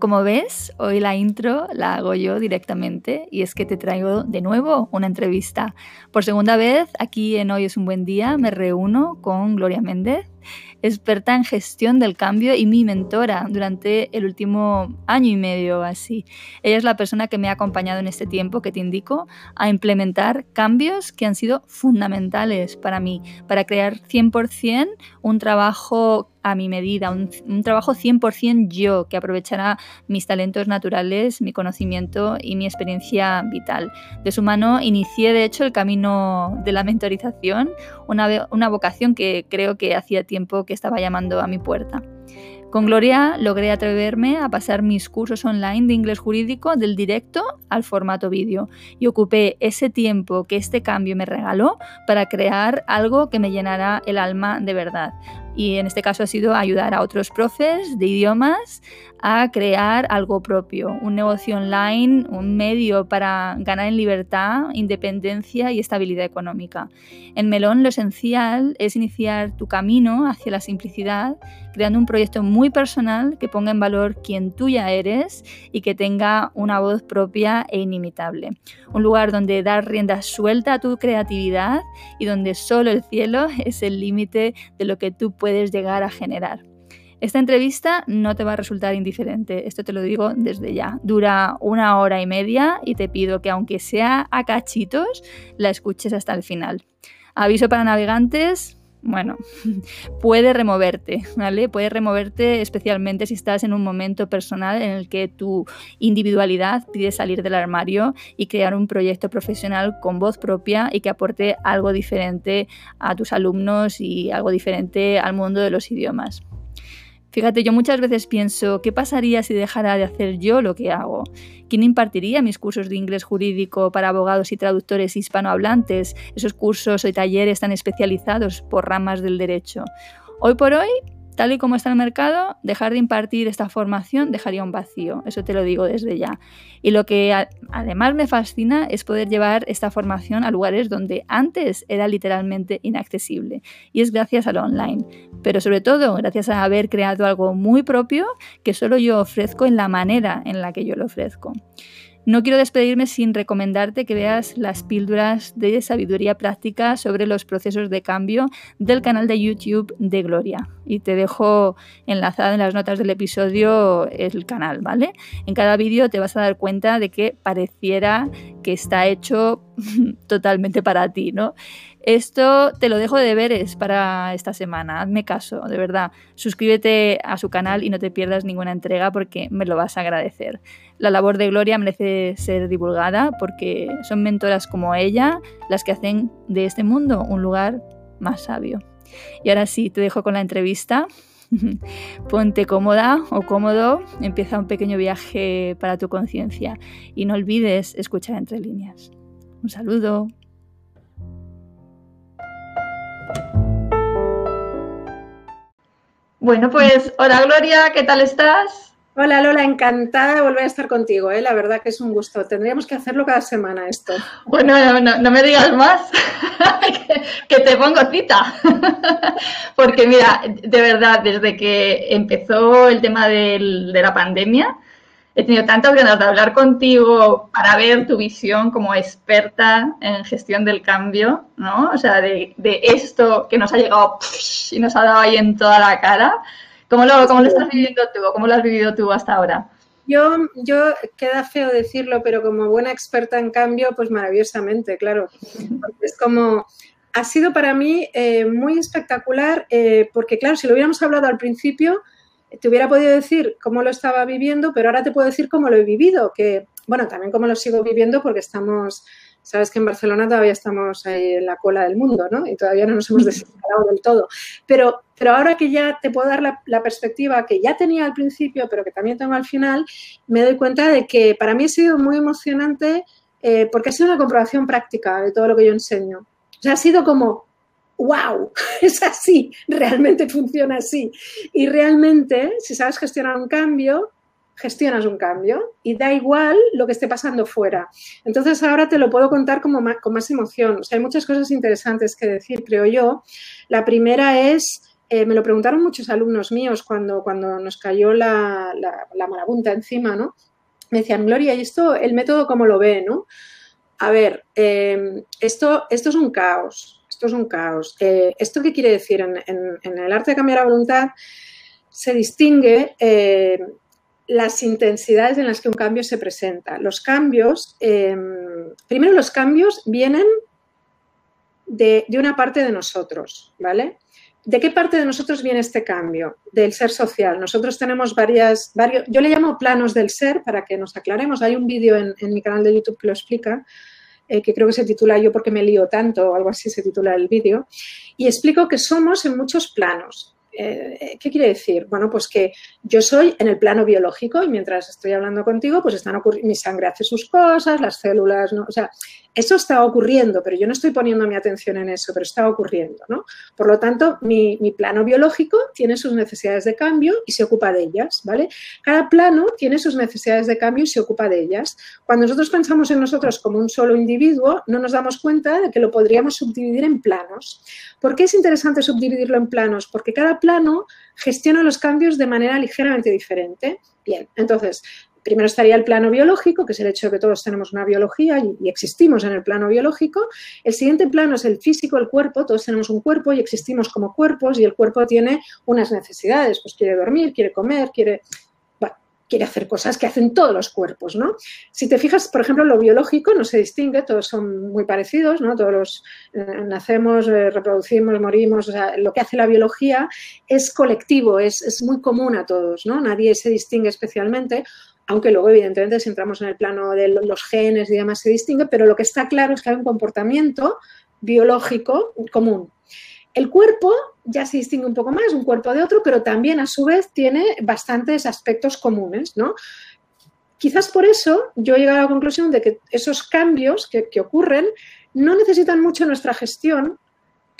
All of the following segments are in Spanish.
Como ves, hoy la intro la hago yo directamente y es que te traigo de nuevo una entrevista. Por segunda vez, aquí en Hoy es un buen día, me reúno con Gloria Méndez, experta en gestión del cambio y mi mentora durante el último año y medio así. Ella es la persona que me ha acompañado en este tiempo que te indico a implementar cambios que han sido fundamentales para mí, para crear 100% un trabajo a mi medida, un, un trabajo 100% yo, que aprovechará mis talentos naturales, mi conocimiento y mi experiencia vital. De su mano inicié, de hecho, el camino de la mentorización, una, una vocación que creo que hacía tiempo que estaba llamando a mi puerta. Con Gloria logré atreverme a pasar mis cursos online de inglés jurídico del directo al formato vídeo y ocupé ese tiempo que este cambio me regaló para crear algo que me llenara el alma de verdad. Y en este caso ha sido ayudar a otros profes de idiomas a crear algo propio, un negocio online, un medio para ganar en libertad, independencia y estabilidad económica. En Melón lo esencial es iniciar tu camino hacia la simplicidad, creando un proyecto muy personal que ponga en valor quien tú ya eres y que tenga una voz propia e inimitable. Un lugar donde dar rienda suelta a tu creatividad y donde solo el cielo es el límite de lo que tú puedes llegar a generar. Esta entrevista no te va a resultar indiferente, esto te lo digo desde ya. Dura una hora y media y te pido que aunque sea a cachitos, la escuches hasta el final. Aviso para navegantes, bueno, puede removerte, ¿vale? Puede removerte especialmente si estás en un momento personal en el que tu individualidad pide salir del armario y crear un proyecto profesional con voz propia y que aporte algo diferente a tus alumnos y algo diferente al mundo de los idiomas. Fíjate, yo muchas veces pienso, ¿qué pasaría si dejara de hacer yo lo que hago? ¿Quién impartiría mis cursos de inglés jurídico para abogados y traductores hispanohablantes, esos cursos y talleres tan especializados por ramas del derecho? Hoy por hoy Tal y como está el mercado, dejar de impartir esta formación dejaría un vacío, eso te lo digo desde ya. Y lo que además me fascina es poder llevar esta formación a lugares donde antes era literalmente inaccesible. Y es gracias al online, pero sobre todo gracias a haber creado algo muy propio que solo yo ofrezco en la manera en la que yo lo ofrezco. No quiero despedirme sin recomendarte que veas las píldoras de sabiduría práctica sobre los procesos de cambio del canal de YouTube de Gloria. Y te dejo enlazado en las notas del episodio el canal, ¿vale? En cada vídeo te vas a dar cuenta de que pareciera que está hecho totalmente para ti, ¿no? Esto te lo dejo de deberes para esta semana. Hazme caso, de verdad. Suscríbete a su canal y no te pierdas ninguna entrega porque me lo vas a agradecer. La labor de Gloria merece ser divulgada porque son mentoras como ella las que hacen de este mundo un lugar más sabio. Y ahora sí, te dejo con la entrevista. Ponte cómoda o cómodo, empieza un pequeño viaje para tu conciencia y no olvides escuchar entre líneas. Un saludo. Bueno, pues hola Gloria, ¿qué tal estás? Hola Lola, encantada de volver a estar contigo, ¿eh? la verdad que es un gusto. Tendríamos que hacerlo cada semana esto. Bueno, no, me digas más, que, te pongo cita. Porque mira, de verdad, desde que empezó el tema de la pandemia, he tenido tantas ganas de hablar contigo para ver tu visión como experta en gestión del cambio, ¿no? O sea, de, esto que nos ha llegado y nos ha dado ahí en toda la cara. ¿Cómo lo, cómo lo estás viviendo tú? ¿Cómo lo has vivido tú hasta ahora? Yo, yo, queda feo decirlo, pero como buena experta en cambio, pues maravillosamente, claro. es como, ha sido para mí eh, muy espectacular, eh, porque claro, si lo hubiéramos hablado al principio, te hubiera podido decir cómo lo estaba viviendo, pero ahora te puedo decir cómo lo he vivido, que, bueno, también cómo lo sigo viviendo porque estamos, sabes que en Barcelona todavía estamos ahí en la cola del mundo, ¿no? Y todavía no nos hemos desesperado del todo. Pero, pero ahora que ya te puedo dar la, perspectiva que ya tenía al principio, pero que también tengo al final, me doy cuenta de que para mí ha sido muy emocionante eh, porque ha sido una comprobación práctica de todo lo que yo enseño. O sea, ha sido como, wow, es así, realmente funciona así. Y realmente, si sabes gestionar un cambio, gestionas un cambio y da igual lo que esté pasando fuera. Entonces ahora te lo puedo contar como con más emoción. O sea, hay muchas cosas interesantes que decir, creo yo. La primera es eh, me lo preguntaron muchos alumnos míos cuando, cuando nos cayó la, la, marabunta encima, ¿no? Me decían, Gloria, ¿y esto, el método cómo lo ve, no? A ver, em, esto, esto es un caos, esto es un caos. Eh, ¿Esto qué quiere decir? En, el arte de cambiar la voluntad se distingue eh, las intensidades en las que un cambio se presenta. Los cambios, em, primero los cambios vienen de, una parte de nosotros, ¿vale? ¿De qué parte de nosotros viene este cambio? Del ser social. Nosotros tenemos varias, yo le llamo planos del ser para que nos aclaremos. Hay un vídeo en, mi canal de YouTube que lo explica, eh, que creo que se titula Yo porque me lío tanto, o algo así se titula el vídeo, y explico que somos en muchos planos. Eh, ¿Qué quiere decir? Bueno, pues que yo soy en el plano biológico y mientras estoy hablando contigo, pues están ocurriendo, mi sangre hace sus cosas, las células. O sea, eso está ocurriendo, pero yo no estoy poniendo mi atención en eso, pero está ocurriendo, ¿no? Por lo tanto, mi, mi plano biológico tiene sus necesidades de cambio y se ocupa de ellas, ¿vale? Cada plano tiene sus necesidades de cambio y se ocupa de ellas. Cuando nosotros pensamos en nosotros como un solo individuo, no nos damos cuenta de que lo podríamos subdividir en planos. ¿Por qué es interesante subdividirlo en planos? Porque cada plano gestiona los cambios de manera ligeramente diferente. Bien, entonces, primero estaría el plano biológico, que es el hecho de que todos tenemos una biología y, existimos en el plano biológico. El siguiente plano es el físico, el cuerpo. Todos tenemos un cuerpo y existimos como cuerpos y el cuerpo tiene unas necesidades. Pues quiere dormir, quiere comer, quiere quiere hacer cosas que hacen todos los cuerpos, ¿no? Si te fijas, por ejemplo, lo biológico no se distingue, todos son muy parecidos, ¿no? Todos los, eh, nacemos, eh, reproducimos, morimos, o sea, lo que hace la biología es colectivo, es, es, muy común a todos, ¿no? Nadie se distingue especialmente, aunque luego, evidentemente, si entramos en el plano de los genes y demás, se distingue, pero lo que está claro es que hay un comportamiento biológico común. El cuerpo ya se distingue un poco más un cuerpo de otro, pero también a su vez tiene bastantes aspectos comunes, ¿no? Quizás por eso yo he llegado a la conclusión de que esos cambios que, ocurren no necesitan mucho nuestra gestión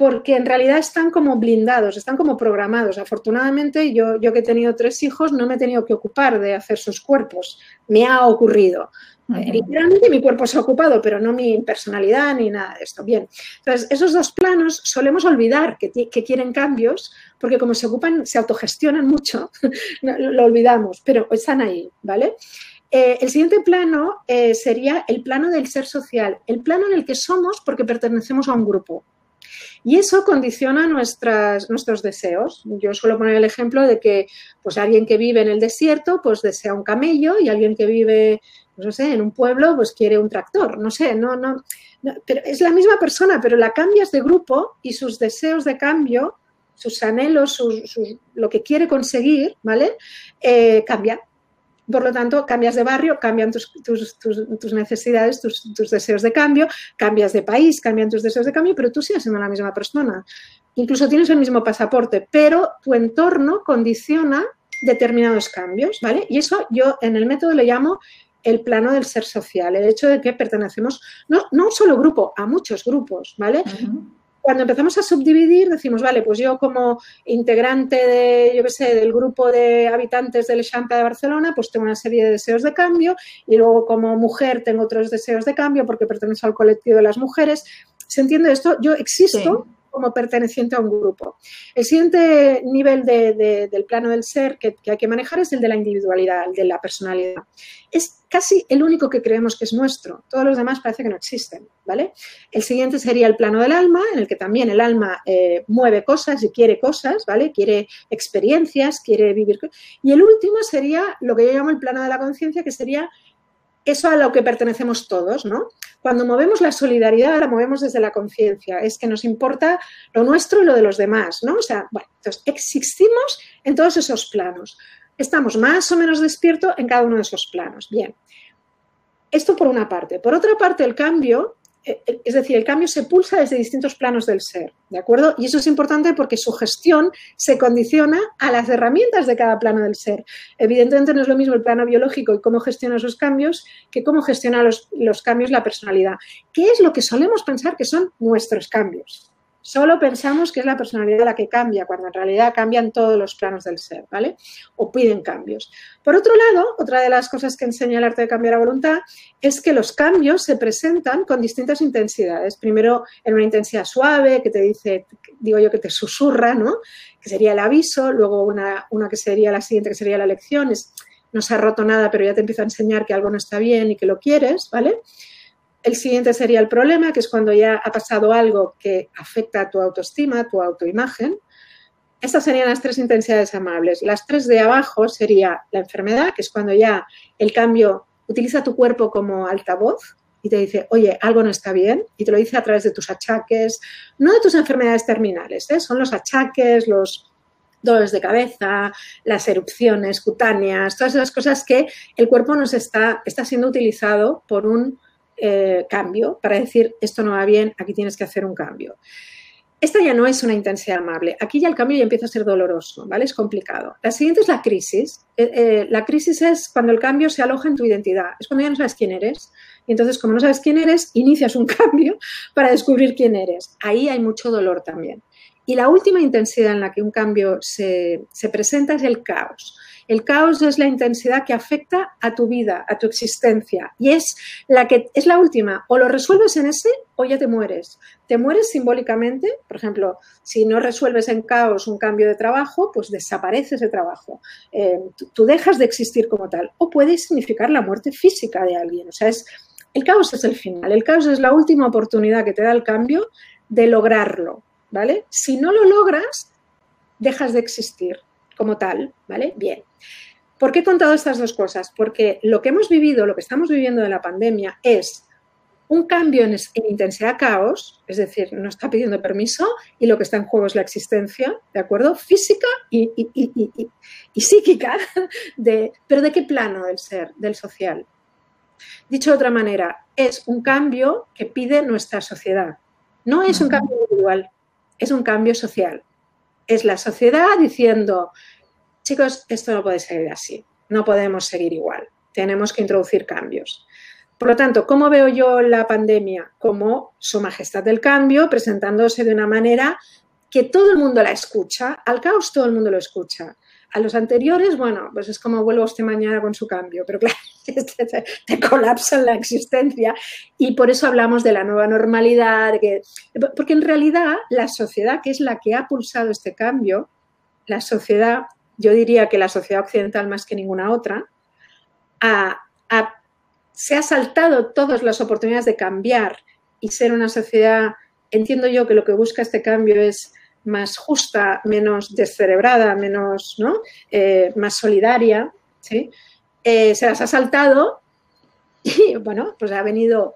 porque en realidad están como blindados, están como programados. Afortunadamente, yo, yo que he tenido tres hijos no me he tenido que ocupar de hacer sus cuerpos. Me ha ocurrido. Literalmente mi cuerpo se ha ocupado, pero no mi personalidad ni nada de esto. Bien, entonces esos dos planos solemos olvidar que, quieren cambios porque como se ocupan, se autogestionan mucho, lo, olvidamos, pero están ahí, ¿vale? Eh, el siguiente plano eh, sería el plano del ser social, el plano en el que somos porque pertenecemos a un grupo. Y eso condiciona nuestras, nuestros deseos. Yo suelo poner el ejemplo de que pues, alguien que vive en el desierto pues, desea un camello y alguien que vive pues no sé, en un pueblo pues quiere un tractor, no sé, no, no, pero es la misma persona, pero la cambias de grupo y sus deseos de cambio, sus anhelos, lo que quiere conseguir, ¿vale? Eh, cambia. Por lo tanto, cambias de barrio, cambian tus, necesidades, tus, deseos de cambio, cambias de país, cambian tus deseos de cambio, pero tú sigues siendo la misma persona. Incluso tienes el mismo pasaporte, pero tu entorno condiciona determinados cambios, ¿vale? Y eso yo en el método le llamo el plano del ser social, el hecho de que pertenecemos no, no a un solo grupo, a muchos grupos, ¿vale? Cuando empezamos a subdividir, decimos, vale, pues yo como integrante de, yo qué sé, del grupo de habitantes del Eixample de Barcelona, pues tengo una serie de deseos de cambio y luego como mujer tengo otros deseos de cambio porque pertenezco al colectivo de las mujeres. ¿Se entiende esto? Yo existo como perteneciente a un grupo. El siguiente nivel del plano del ser que, hay que manejar es el de la individualidad, el de la personalidad. Es casi el único que creemos que es nuestro. Todos los demás parece que no existen, ¿vale? El siguiente sería el plano del alma, en el que también el alma eh, mueve cosas y quiere cosas, ¿vale? Quiere experiencias, quiere vivir. Y el último sería lo que yo llamo el plano de la conciencia, que sería eso a lo que pertenecemos todos, ¿no? Cuando movemos la solidaridad, la movemos desde la conciencia, es que nos importa lo nuestro y lo de los demás, ¿no? O sea, bueno, entonces existimos en todos esos planos. Estamos más o menos despiertos en cada uno de esos planos. Bien, esto por una parte. Por otra parte, el cambio es decir, el cambio se pulsa desde distintos planos del ser, ¿de acuerdo? Y eso es importante porque su gestión se condiciona a las herramientas de cada plano del ser. Evidentemente no es lo mismo el plano biológico y cómo gestiona esos cambios que cómo gestiona los, cambios la personalidad. ¿Qué es lo que solemos pensar que son nuestros cambios? Solo pensamos que es la personalidad la que cambia, cuando en realidad cambian todos los planos del ser, ¿vale? O piden cambios. Por otro lado, otra de las cosas que enseña el arte de cambiar a voluntad es que los cambios se presentan con distintas intensidades. Primero en una intensidad suave, que te dice, digo yo, que te susurra, ¿no? Que sería el aviso, luego una, una que sería la siguiente, que sería la lección, es, no se ha roto nada, pero ya te empieza a enseñar que algo no está bien y que lo quieres, ¿vale? El siguiente sería el problema, que es cuando ya ha pasado algo que afecta a tu autoestima, tu autoimagen. Estas serían las tres intensidades amables. Las tres de abajo sería la enfermedad, que es cuando ya el cambio utiliza tu cuerpo como altavoz y te dice, oye, algo no está bien, y te lo dice a través de tus achaques, no de tus enfermedades terminales, ¿eh? son los achaques, los dolores de cabeza, las erupciones cutáneas, todas esas cosas que el cuerpo nos está, está siendo utilizado por un eh, cambio para decir esto no va bien, aquí tienes que hacer un cambio. Esta ya no es una intensidad amable. Aquí ya el cambio ya empieza a ser doloroso, ¿vale? Es complicado. La siguiente es la crisis. Eh, eh, la crisis es cuando el cambio se aloja en tu identidad. Es cuando ya no sabes quién eres. Y entonces, como no sabes quién eres, inicias un cambio para descubrir quién eres. Ahí hay mucho dolor también. Y la última intensidad en la que un cambio se, se presenta es el caos. El caos es la intensidad que afecta a tu vida, a tu existencia. Y es la que es la última. O lo resuelves en ese o ya te mueres. Te mueres simbólicamente. Por ejemplo, si no resuelves en caos un cambio de trabajo, pues desaparece ese trabajo. Eh, tú, dejas de existir como tal. O puede significar la muerte física de alguien. O sea, es, el caos es el final. El caos es la última oportunidad que te da el cambio de lograrlo. ¿Vale? Si no lo logras, dejas de existir como tal, ¿vale? Bien. ¿Por qué he contado estas dos cosas? Porque lo que hemos vivido, lo que estamos viviendo de la pandemia es un cambio en, intensidad caos, es decir, no está pidiendo permiso y lo que está en juego es la existencia, ¿de acuerdo? Física y, psíquica, de, pero ¿de qué plano del ser, del social? Dicho de otra manera, es un cambio que pide nuestra sociedad. No es un cambio individual, es un cambio social es la sociedad diciendo, chicos, esto no puede seguir así, no podemos seguir igual, tenemos que introducir cambios. Por lo tanto, ¿cómo veo yo la pandemia? Como Su Majestad del Cambio, presentándose de una manera que todo el mundo la escucha, al caos todo el mundo lo escucha. A los anteriores, bueno, pues es como vuelvo usted mañana con su cambio, pero claro, te, te colapsa la existencia. Y por eso hablamos de la nueva normalidad, que, porque en realidad la sociedad, que es la que ha pulsado este cambio, la sociedad, yo diría que la sociedad occidental más que ninguna otra, se ha saltado todas las oportunidades de cambiar y ser una sociedad, entiendo yo que lo que busca este cambio es más justa, menos descerebrada, menos, ¿no? Eh, más solidaria, ¿sí? Eh, se las ha saltado y, bueno, pues ha venido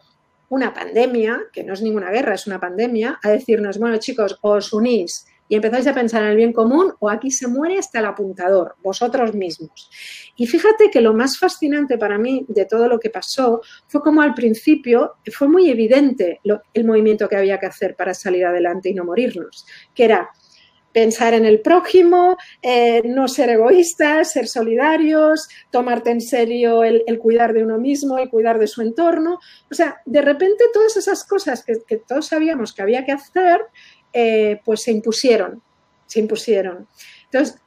una pandemia, que no es ninguna guerra, es una pandemia, a decirnos, bueno, chicos, os unís y empezáis a pensar en el bien común o aquí se muere hasta el apuntador, vosotros mismos. Y fíjate que lo más fascinante para mí de todo lo que pasó fue como al principio fue muy evidente el movimiento que había que hacer para salir adelante y no morirnos, que era pensar en el prójimo, eh, no ser egoístas, ser solidarios, tomarte en serio el, cuidar de uno mismo, el cuidar de su entorno. O sea, de repente todas esas cosas que, que todos sabíamos que había que hacer, eh, pues se impusieron, se impusieron. Entonces,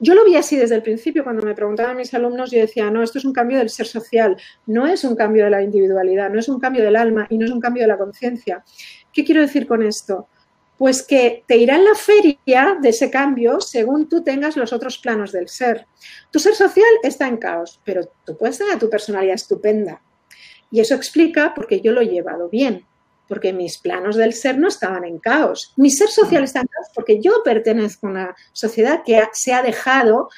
yo lo vi así desde el principio, cuando me preguntaban mis alumnos, yo decía, no, esto es un cambio del ser social, no es un cambio de la individualidad, no es un cambio del alma y no es un cambio de la conciencia. ¿Qué quiero decir con esto? Pues que te irá en la feria de ese cambio según tú tengas los otros planos del ser. Tu ser social está en caos, pero tú puedes tener tu personalidad estupenda. Y eso explica porque yo lo he llevado bien porque mis planos del ser no estaban en caos. Mi ser social está en caos porque yo pertenezco a una sociedad que se ha dejado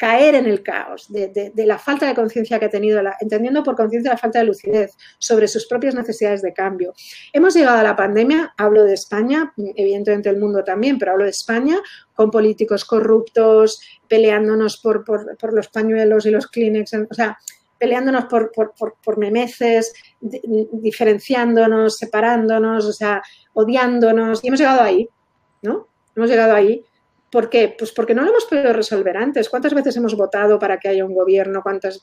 caer en el caos, de, la falta de conciencia que ha tenido, entendiendo por conciencia la falta de lucidez sobre sus propias necesidades de cambio. Hemos llegado a la pandemia, hablo de España, evidentemente el mundo también, pero hablo de España, con políticos corruptos, peleándonos por, por los pañuelos y los Kleenex, o sea, peleándonos por, por, por, memeces, diferenciándonos, separándonos, o sea, odiándonos. Y hemos llegado ahí, ¿no? Hemos llegado ahí. ¿Por qué? Pues porque no lo hemos podido resolver antes. ¿Cuántas veces hemos votado para que haya un gobierno? ¿Cuántas,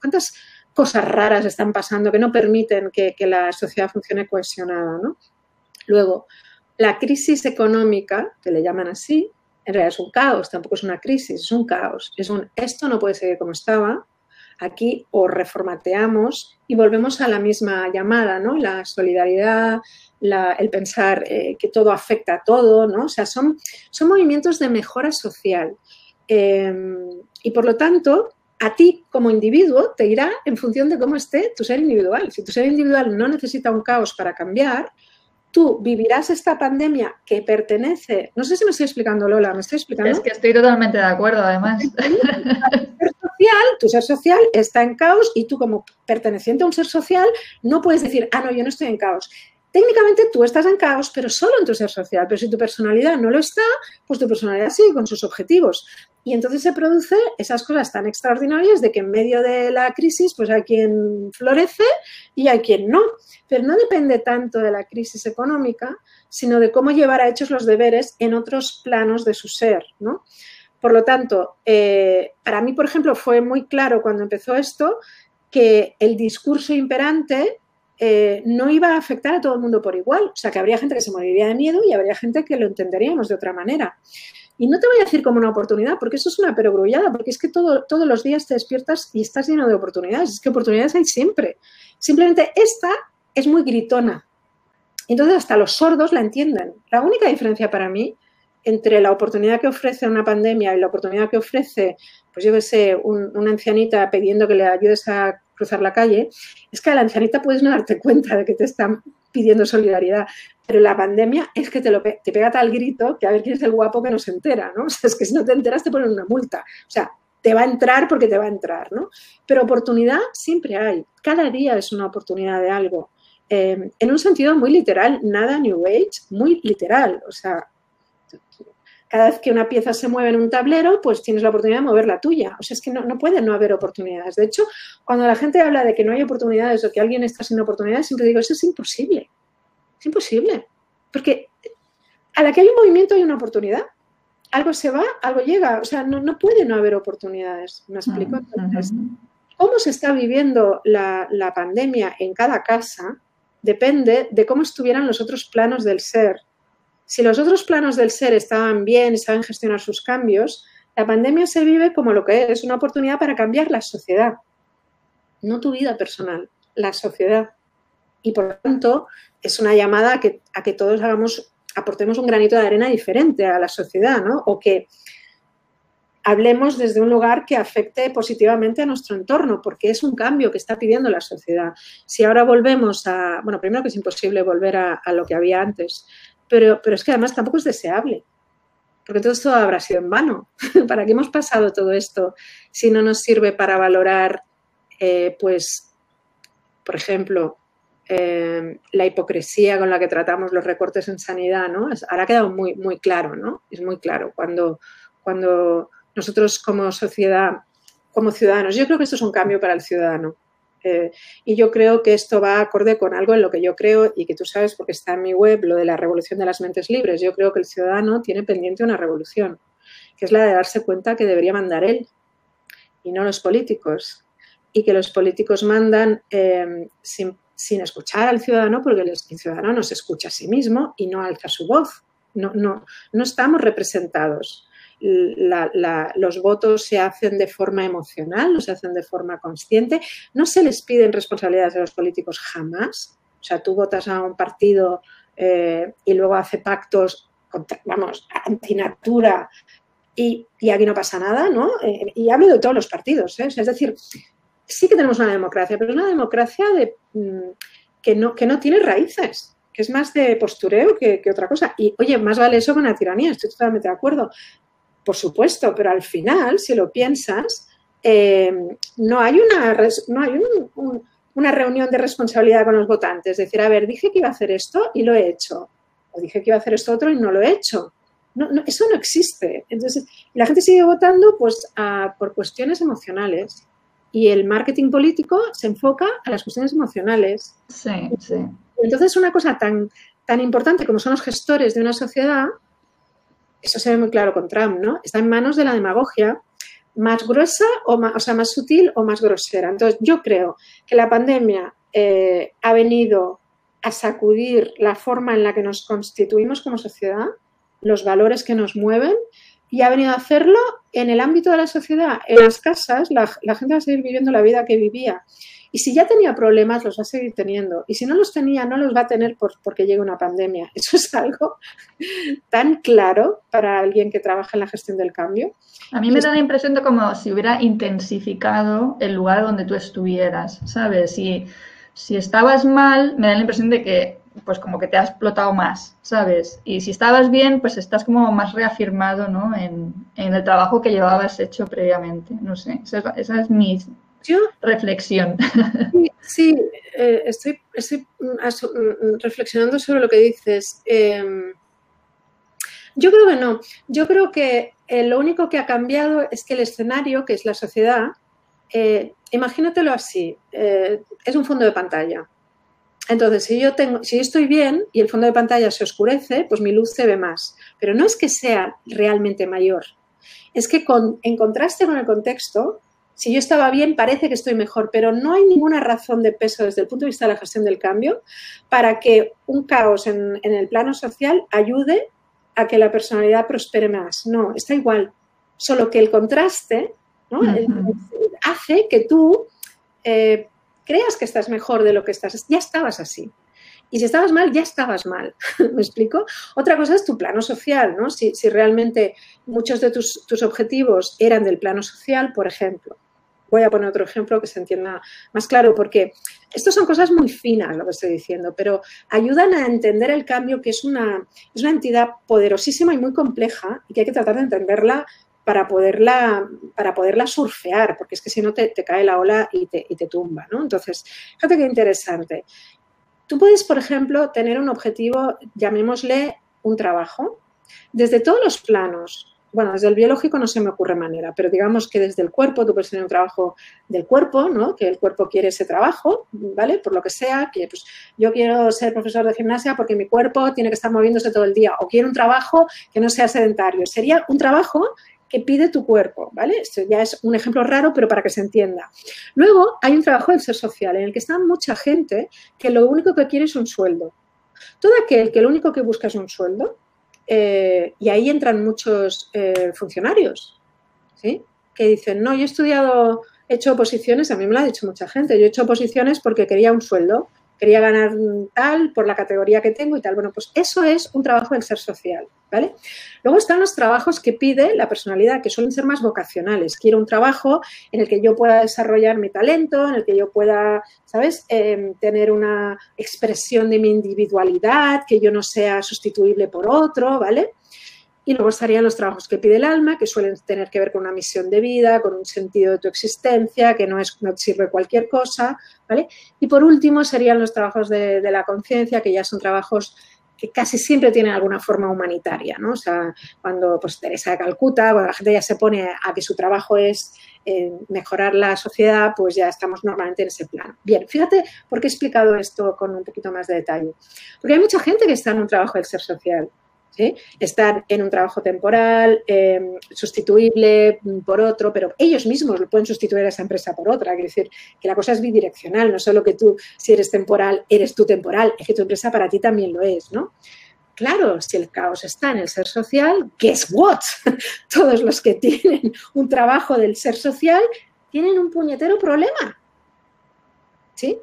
cuántas cosas raras están pasando que no permiten que, que la sociedad funcione cohesionada? ¿no? Luego, la crisis económica, que le llaman así, en realidad es un caos, tampoco es una crisis, es un caos. Es un esto no puede seguir como estaba, aquí o reformateamos y volvemos a la misma llamada, ¿no? La solidaridad, el pensar eh, que todo afecta a todo, ¿no? O sea, son, son movimientos de mejora social. Em, y por lo tanto, a ti como individuo te irá en función de cómo esté tu ser individual. Si tu ser individual no necesita un caos para cambiar, tú vivirás esta pandemia que pertenece, no sé si me estoy explicando Lola, me estoy explicando. Es que estoy totalmente de acuerdo, además. Tu ser social está en caos y tú como perteneciente a un ser social no puedes decir, ah, no, yo no estoy en caos. Técnicamente tú estás en caos, pero solo en tu ser social. Pero si tu personalidad no lo está, pues tu personalidad sigue con sus objetivos. Y entonces se produce esas cosas tan extraordinarias de que en medio de la crisis, pues hay quien florece y hay quien no. Pero no depende tanto de la crisis económica, sino de cómo llevar a hechos los deberes en otros planos de su ser, ¿no? Por lo tanto, eh, para mí, por ejemplo, fue muy claro cuando empezó esto que el discurso imperante eh, no iba a afectar a todo el mundo por igual. O sea, que habría gente que se moriría de miedo y habría gente que lo entenderíamos de otra manera. Y no te voy a decir como una oportunidad, porque eso es una perogrullada, porque es que todo, todos los días te despiertas y estás lleno de oportunidades. Es que oportunidades hay siempre. Simplemente esta es muy gritona. Entonces hasta los sordos la entienden. La única diferencia para mí entre la oportunidad que ofrece una pandemia y la oportunidad que ofrece, pues yo que sé, una ancianita pidiendo que le ayudes a cruzar la calle, es que a la ancianita puedes no darte cuenta de que te están pidiendo solidaridad, pero la pandemia es que te, lo, te pega tal grito que a ver quién es el guapo que no se entera, ¿no? O sea, es que si no te enteras te ponen una multa. O sea, te va a entrar porque te va a entrar, ¿no? Pero oportunidad siempre hay. Cada día es una oportunidad de algo. Eh, en un sentido muy literal, nada New Age, muy literal. O sea, cada vez que una pieza se mueve en un tablero, pues tienes la oportunidad de mover la tuya. O sea, es que no, puede no haber oportunidades. De hecho, cuando la gente habla de que no hay oportunidades o que alguien está sin oportunidades, siempre digo, eso es imposible. Es imposible. Porque a la que hay un movimiento hay una oportunidad. Algo se va, algo llega. O sea, no, puede no haber oportunidades. ¿Me explico? Entonces, cómo se está viviendo la, la pandemia en cada casa depende de cómo estuvieran los otros planos del ser si los otros planos del ser estaban bien y saben gestionar sus cambios, la pandemia se vive como lo que es, una oportunidad para cambiar la sociedad, no tu vida personal, la sociedad. Y por tanto, es una llamada a que, todos hagamos, aportemos un granito de arena diferente a la sociedad, ¿no? O que hablemos desde un lugar que afecte positivamente a nuestro entorno, porque es un cambio que está pidiendo la sociedad. Si ahora volvemos a, bueno, primero que es imposible volver a lo que había antes, pero, pero es que además tampoco es deseable, porque todo esto habrá sido en vano. ¿Para qué hemos pasado todo esto si no nos sirve para valorar, eh, pues, por ejemplo, eh, la hipocresía con la que tratamos los recortes en sanidad, ¿no? Ahora ha quedado muy, muy claro, ¿no? Es muy claro cuando, cuando nosotros como sociedad, como ciudadanos, yo creo que esto es un cambio para el ciudadano. Y yo creo que esto va acorde con algo en lo que yo creo y que tú sabes porque está en mi web, lo de la revolución de las mentes libres. Yo creo que el ciudadano tiene pendiente una revolución, que es la de darse cuenta que debería mandar él y no los políticos. Y que los políticos mandan eh, sin, sin, escuchar al ciudadano porque el ciudadano no se escucha a sí mismo y no alza su voz. No, no, no estamos representados los votos se hacen de forma emocional, no se hacen de forma consciente. No se les piden responsabilidades a los políticos jamás. O sea, tú votas a un partido eh, y luego hace pactos, contra, vamos, antinatura y, aquí no pasa nada, ¿no? Eh, y hablo de todos los partidos, ¿eh? es decir, sí que tenemos una democracia, pero es una democracia de, mm, que, no, que no tiene raíces, que es más de postureo que, que, otra cosa. Y, oye, más vale eso que una tiranía, estoy totalmente de acuerdo por supuesto, pero al final, si lo piensas, eh, no hay, una, no hay una reunión de responsabilidad con los votantes. Es decir, a ver, dije que iba a hacer esto y lo he hecho. O dije que iba a hacer esto otro y no lo he hecho. No, eso no existe. Entonces, la gente sigue votando pues, por cuestiones emocionales. Y el marketing político se enfoca a las cuestiones emocionales. Sí, sí. Entonces, una cosa tan, tan importante como son los gestores de una sociedad, eso se ve muy claro con Trump, ¿no? Está en manos de la demagogia más gruesa o, más, o sea, más sutil o más grosera. Entonces, yo creo que la pandemia eh, ha venido a sacudir la forma en la que nos constituimos como sociedad, los valores que nos mueven, y ha venido a hacerlo en el ámbito de la sociedad. En las casas la, gente va a seguir viviendo la vida que vivía. Y si ya tenía problemas, los va a seguir teniendo. Y si no los tenía, no los va a tener porque llegue una pandemia. Eso es algo tan claro para alguien que trabaja en la gestión del cambio. A mí me da la impresión de como si hubiera intensificado el lugar donde tú estuvieras, ¿sabes? Y si estabas mal, me da la impresión de que pues como que te has explotado más, ¿sabes? Y si estabas bien, pues estás como más reafirmado, ¿no? En, el trabajo que llevabas hecho previamente. No sé, esa es, mi reflexión. Sí, eh, estoy, mm, mm, reflexionando sobre lo que dices. Em, yo creo que no. Yo creo que eh, lo único que ha cambiado es que el escenario, que es la sociedad, eh, imagínatelo así, es un fondo de pantalla. Entonces, si yo, tengo, si estoy bien y el fondo de pantalla se oscurece, pues mi luz se ve más. Pero no es que sea realmente mayor. Es que con, en contraste con el contexto, si yo estaba bien, parece que estoy mejor, pero no hay ninguna razón de peso desde el punto de vista de la gestión del cambio para que un caos en, el plano social ayude a que la personalidad prospere más. No, está igual. Solo que el contraste hace que tú eh, creas que estás mejor de lo que estás. Ya estabas así. Y si estabas mal, ya estabas mal. ¿Me explico? Otra cosa es tu plano social, ¿no? Si, realmente muchos de tus, tus, objetivos eran del plano social, por ejemplo. Voy a poner otro ejemplo que se entienda más claro, porque estas son cosas muy finas, lo que estoy diciendo, pero ayudan a entender el cambio, que es una, es una entidad poderosísima y muy compleja y que hay que tratar de entenderla para poderla, para poderla surfear, porque es que si no te, cae la ola y te, y te tumba, ¿no? Entonces, fíjate qué interesante. Tú puedes, por ejemplo, tener un objetivo, llamémosle un trabajo, desde todos los planos, bueno, desde el biológico no se me ocurre manera, pero digamos que desde el cuerpo, tú puedes tener un trabajo del cuerpo, ¿no? Que el cuerpo quiere ese trabajo, ¿vale? Por lo que sea, que pues yo quiero ser profesor de gimnasia porque mi cuerpo tiene que estar moviéndose todo el día, o quiero un trabajo que no sea sedentario. Sería un trabajo que pide tu cuerpo, ¿vale? Esto ya es un ejemplo raro, pero para que se entienda. Luego hay un trabajo del ser social en el que está mucha gente que lo único que quiere es un sueldo. Todo aquel que lo único que busca es un sueldo, eh, y ahí entran muchos eh, funcionarios, ¿sí? Que dicen, no, yo he estudiado, he hecho oposiciones, a mí me lo ha dicho mucha gente, yo he hecho oposiciones porque quería un sueldo, quería ganar tal por la categoría que tengo y tal. Bueno, pues eso es un trabajo del ser social, ¿vale? Luego están los trabajos que pide la personalidad, que suelen ser más vocacionales. Quiero un trabajo en el que yo pueda desarrollar mi talento, en el que yo pueda, ¿sabes?, em, tener una expresión de mi individualidad, que yo no sea sustituible por otro, ¿vale? Y luego estarían los trabajos que pide el alma, que suelen tener que ver con una misión de vida, con un sentido de tu existencia, que no, es, no sirve cualquier cosa, ¿vale? Y por último serían los trabajos de, la conciencia, que ya son trabajos que casi siempre tienen alguna forma humanitaria, ¿no? O sea, cuando pues Teresa de Calcuta, cuando la gente ya se pone a que su trabajo es eh, mejorar la sociedad, pues ya estamos normalmente en ese plan. Bien, fíjate por qué he explicado esto con un poquito más de detalle. Porque hay mucha gente que está en un trabajo del ser social, Estar en un trabajo temporal, em, sustituible por otro, pero ellos mismos lo pueden sustituir a esa empresa por otra. Quiere decir que la cosa es bidireccional, no solo que tú, si eres temporal, eres tú temporal, es que tu empresa para ti también lo es, ¿no? Claro, si el caos está en el ser social, guess what? Todos los que tienen un trabajo del ser social tienen un puñetero problema. ¿Sí?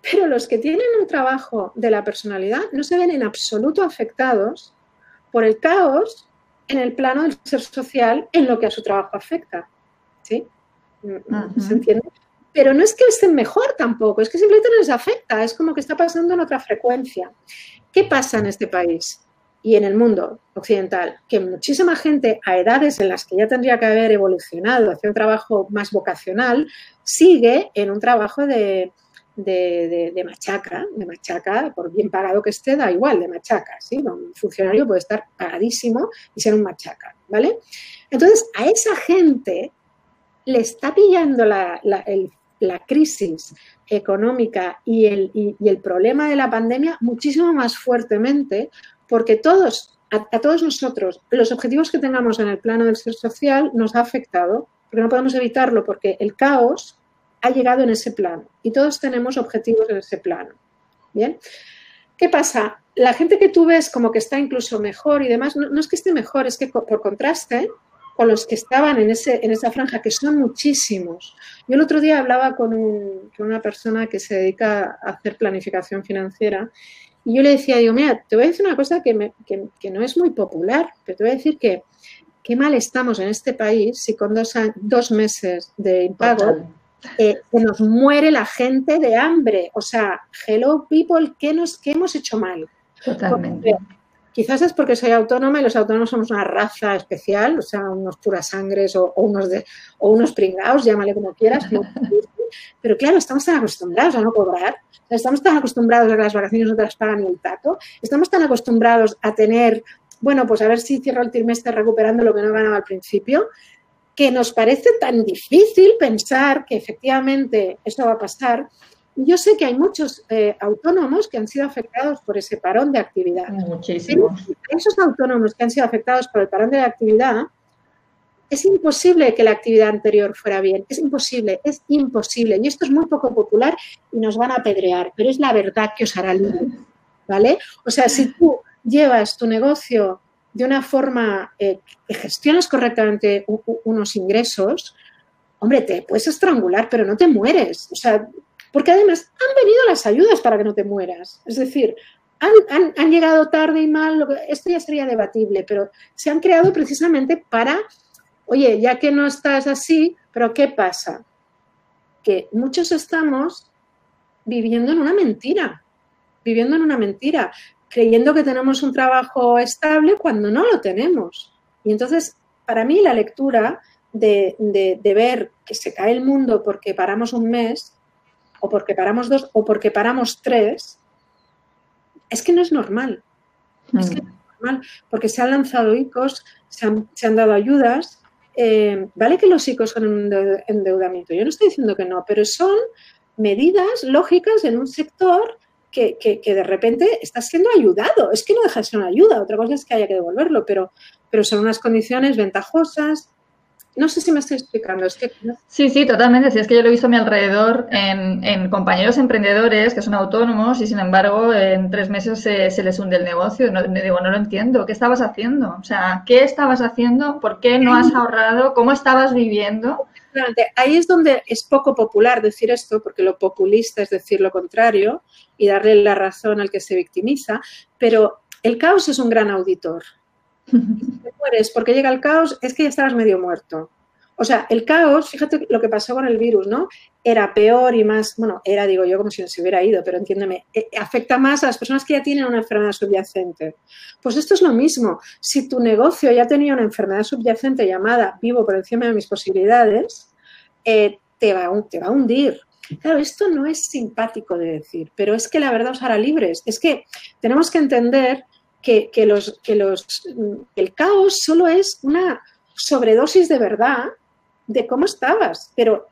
Pero los que tienen un trabajo de la personalidad no se ven en absoluto afectados por el caos en el plano del ser social en lo que a su trabajo afecta. ¿Sí? ¿Se entiende? Pero no es que estén mejor tampoco, es que simplemente les afecta, es como que está pasando en otra frecuencia. ¿Qué pasa en este país y en el mundo occidental? Que muchísima gente a edades en las que ya tendría que haber evolucionado hacia un trabajo más vocacional, sigue en un trabajo de, de, machaca, de machaca, por bien pagado que esté, da igual, de machaca, ¿sí? Un funcionario puede estar pagadísimo y ser un machaca, ¿vale? Entonces, a esa gente le está pillando la, crisis económica y el, el, problema de la pandemia muchísimo más fuertemente porque todos, a, todos nosotros, los objetivos que tengamos en el plano del ser social nos ha afectado, porque no podemos evitarlo, porque el caos ha llegado en ese plano y todos tenemos objetivos en ese plano. Bien. ¿qué pasa? La gente que tú ves como que está incluso mejor y demás, no, es que esté mejor, es que por contraste con los que estaban en, ese, en esa franja, que son muchísimos. Yo el otro día hablaba con, una persona que se dedica a hacer planificación financiera y yo le decía, digo, mira, te voy a decir una cosa que, no es muy popular, pero te voy a decir que qué mal estamos en este país si con dos, dos meses de impago eh, nos muere la gente de hambre. O sea, hello people, ¿qué, nos, qué hemos hecho mal? Totalmente. quizás es porque soy autónoma y los autónomos somos una raza especial, o sea, unos puras sangres o, unos, de, o unos pringados, llámale como quieras. pero claro, estamos tan acostumbrados a no cobrar, estamos tan acostumbrados a que las vacaciones no te las pagan ni el tato, estamos tan acostumbrados a tener, bueno, pues a ver si cierro el trimestre recuperando lo que no ganaba al principio, que nos parece tan difícil pensar que efectivamente eso va a pasar. Yo sé que hay muchos eh, autónomos que han sido afectados por ese parón de actividad. Muchísimos. Esos autónomos que han sido afectados por el parón de actividad, es imposible que la actividad anterior fuera bien. Es imposible, es imposible. Y esto es muy poco popular y nos van a apedrear, pero es la verdad que os hará libre. ¿Vale? O sea, si tú llevas tu negocio de una forma eh, que gestionas correctamente unos ingresos, hombre, te puedes estrangular, pero no te mueres. O sea, porque además han venido las ayudas para que no te mueras. Es decir, han, llegado tarde y mal, esto ya sería debatible, pero se han creado precisamente para, oye, ya que no estás así, pero ¿qué pasa? Que muchos estamos viviendo en una mentira, viviendo en una mentira creyendo que tenemos un trabajo estable cuando no lo tenemos. Y entonces, para mí la lectura de, ver que se cae el mundo porque paramos un mes, o porque paramos dos, o porque paramos tres, es que no es normal. Es que no es normal, porque se han lanzado ICOs, se han, dado ayudas. Eh, vale que los ICOs son un endeudamiento, yo no estoy diciendo que no, pero son medidas lógicas en un sector que, de repente estás siendo ayudado. Es que no deja de ser una ayuda, otra cosa es que haya que devolverlo, pero, pero son unas condiciones ventajosas. No sé si me estoy explicando. Es que... Sí, sí, totalmente. Si es que yo lo he visto a mi alrededor en, compañeros emprendedores que son autónomos y sin embargo en tres meses se, les hunde el negocio. No, digo, no lo entiendo. ¿Qué estabas haciendo? O sea, ¿qué estabas haciendo? ¿Por qué no has ahorrado? ¿Cómo estabas viviendo? Ahí es donde es poco popular decir esto, porque lo populista es decir lo contrario y darle la razón al que se victimiza, pero el caos es un gran auditor. Si te mueres porque llega el caos, es que ya estabas medio muerto. O sea, el caos, fíjate lo que pasó con el virus, ¿no? Era peor y más, bueno, era, digo yo, como si no se hubiera ido, pero entiéndeme, eh, afecta más a las personas que ya tienen una enfermedad subyacente. Pues esto es lo mismo. Si tu negocio ya tenía una enfermedad subyacente llamada vivo por encima de mis posibilidades, eh, te, va, te va a hundir. Claro, esto no es simpático de decir, pero es que la verdad os hará libres. Es que tenemos que entender que, los, que los, el caos solo es una sobredosis de verdad de cómo estabas. Pero,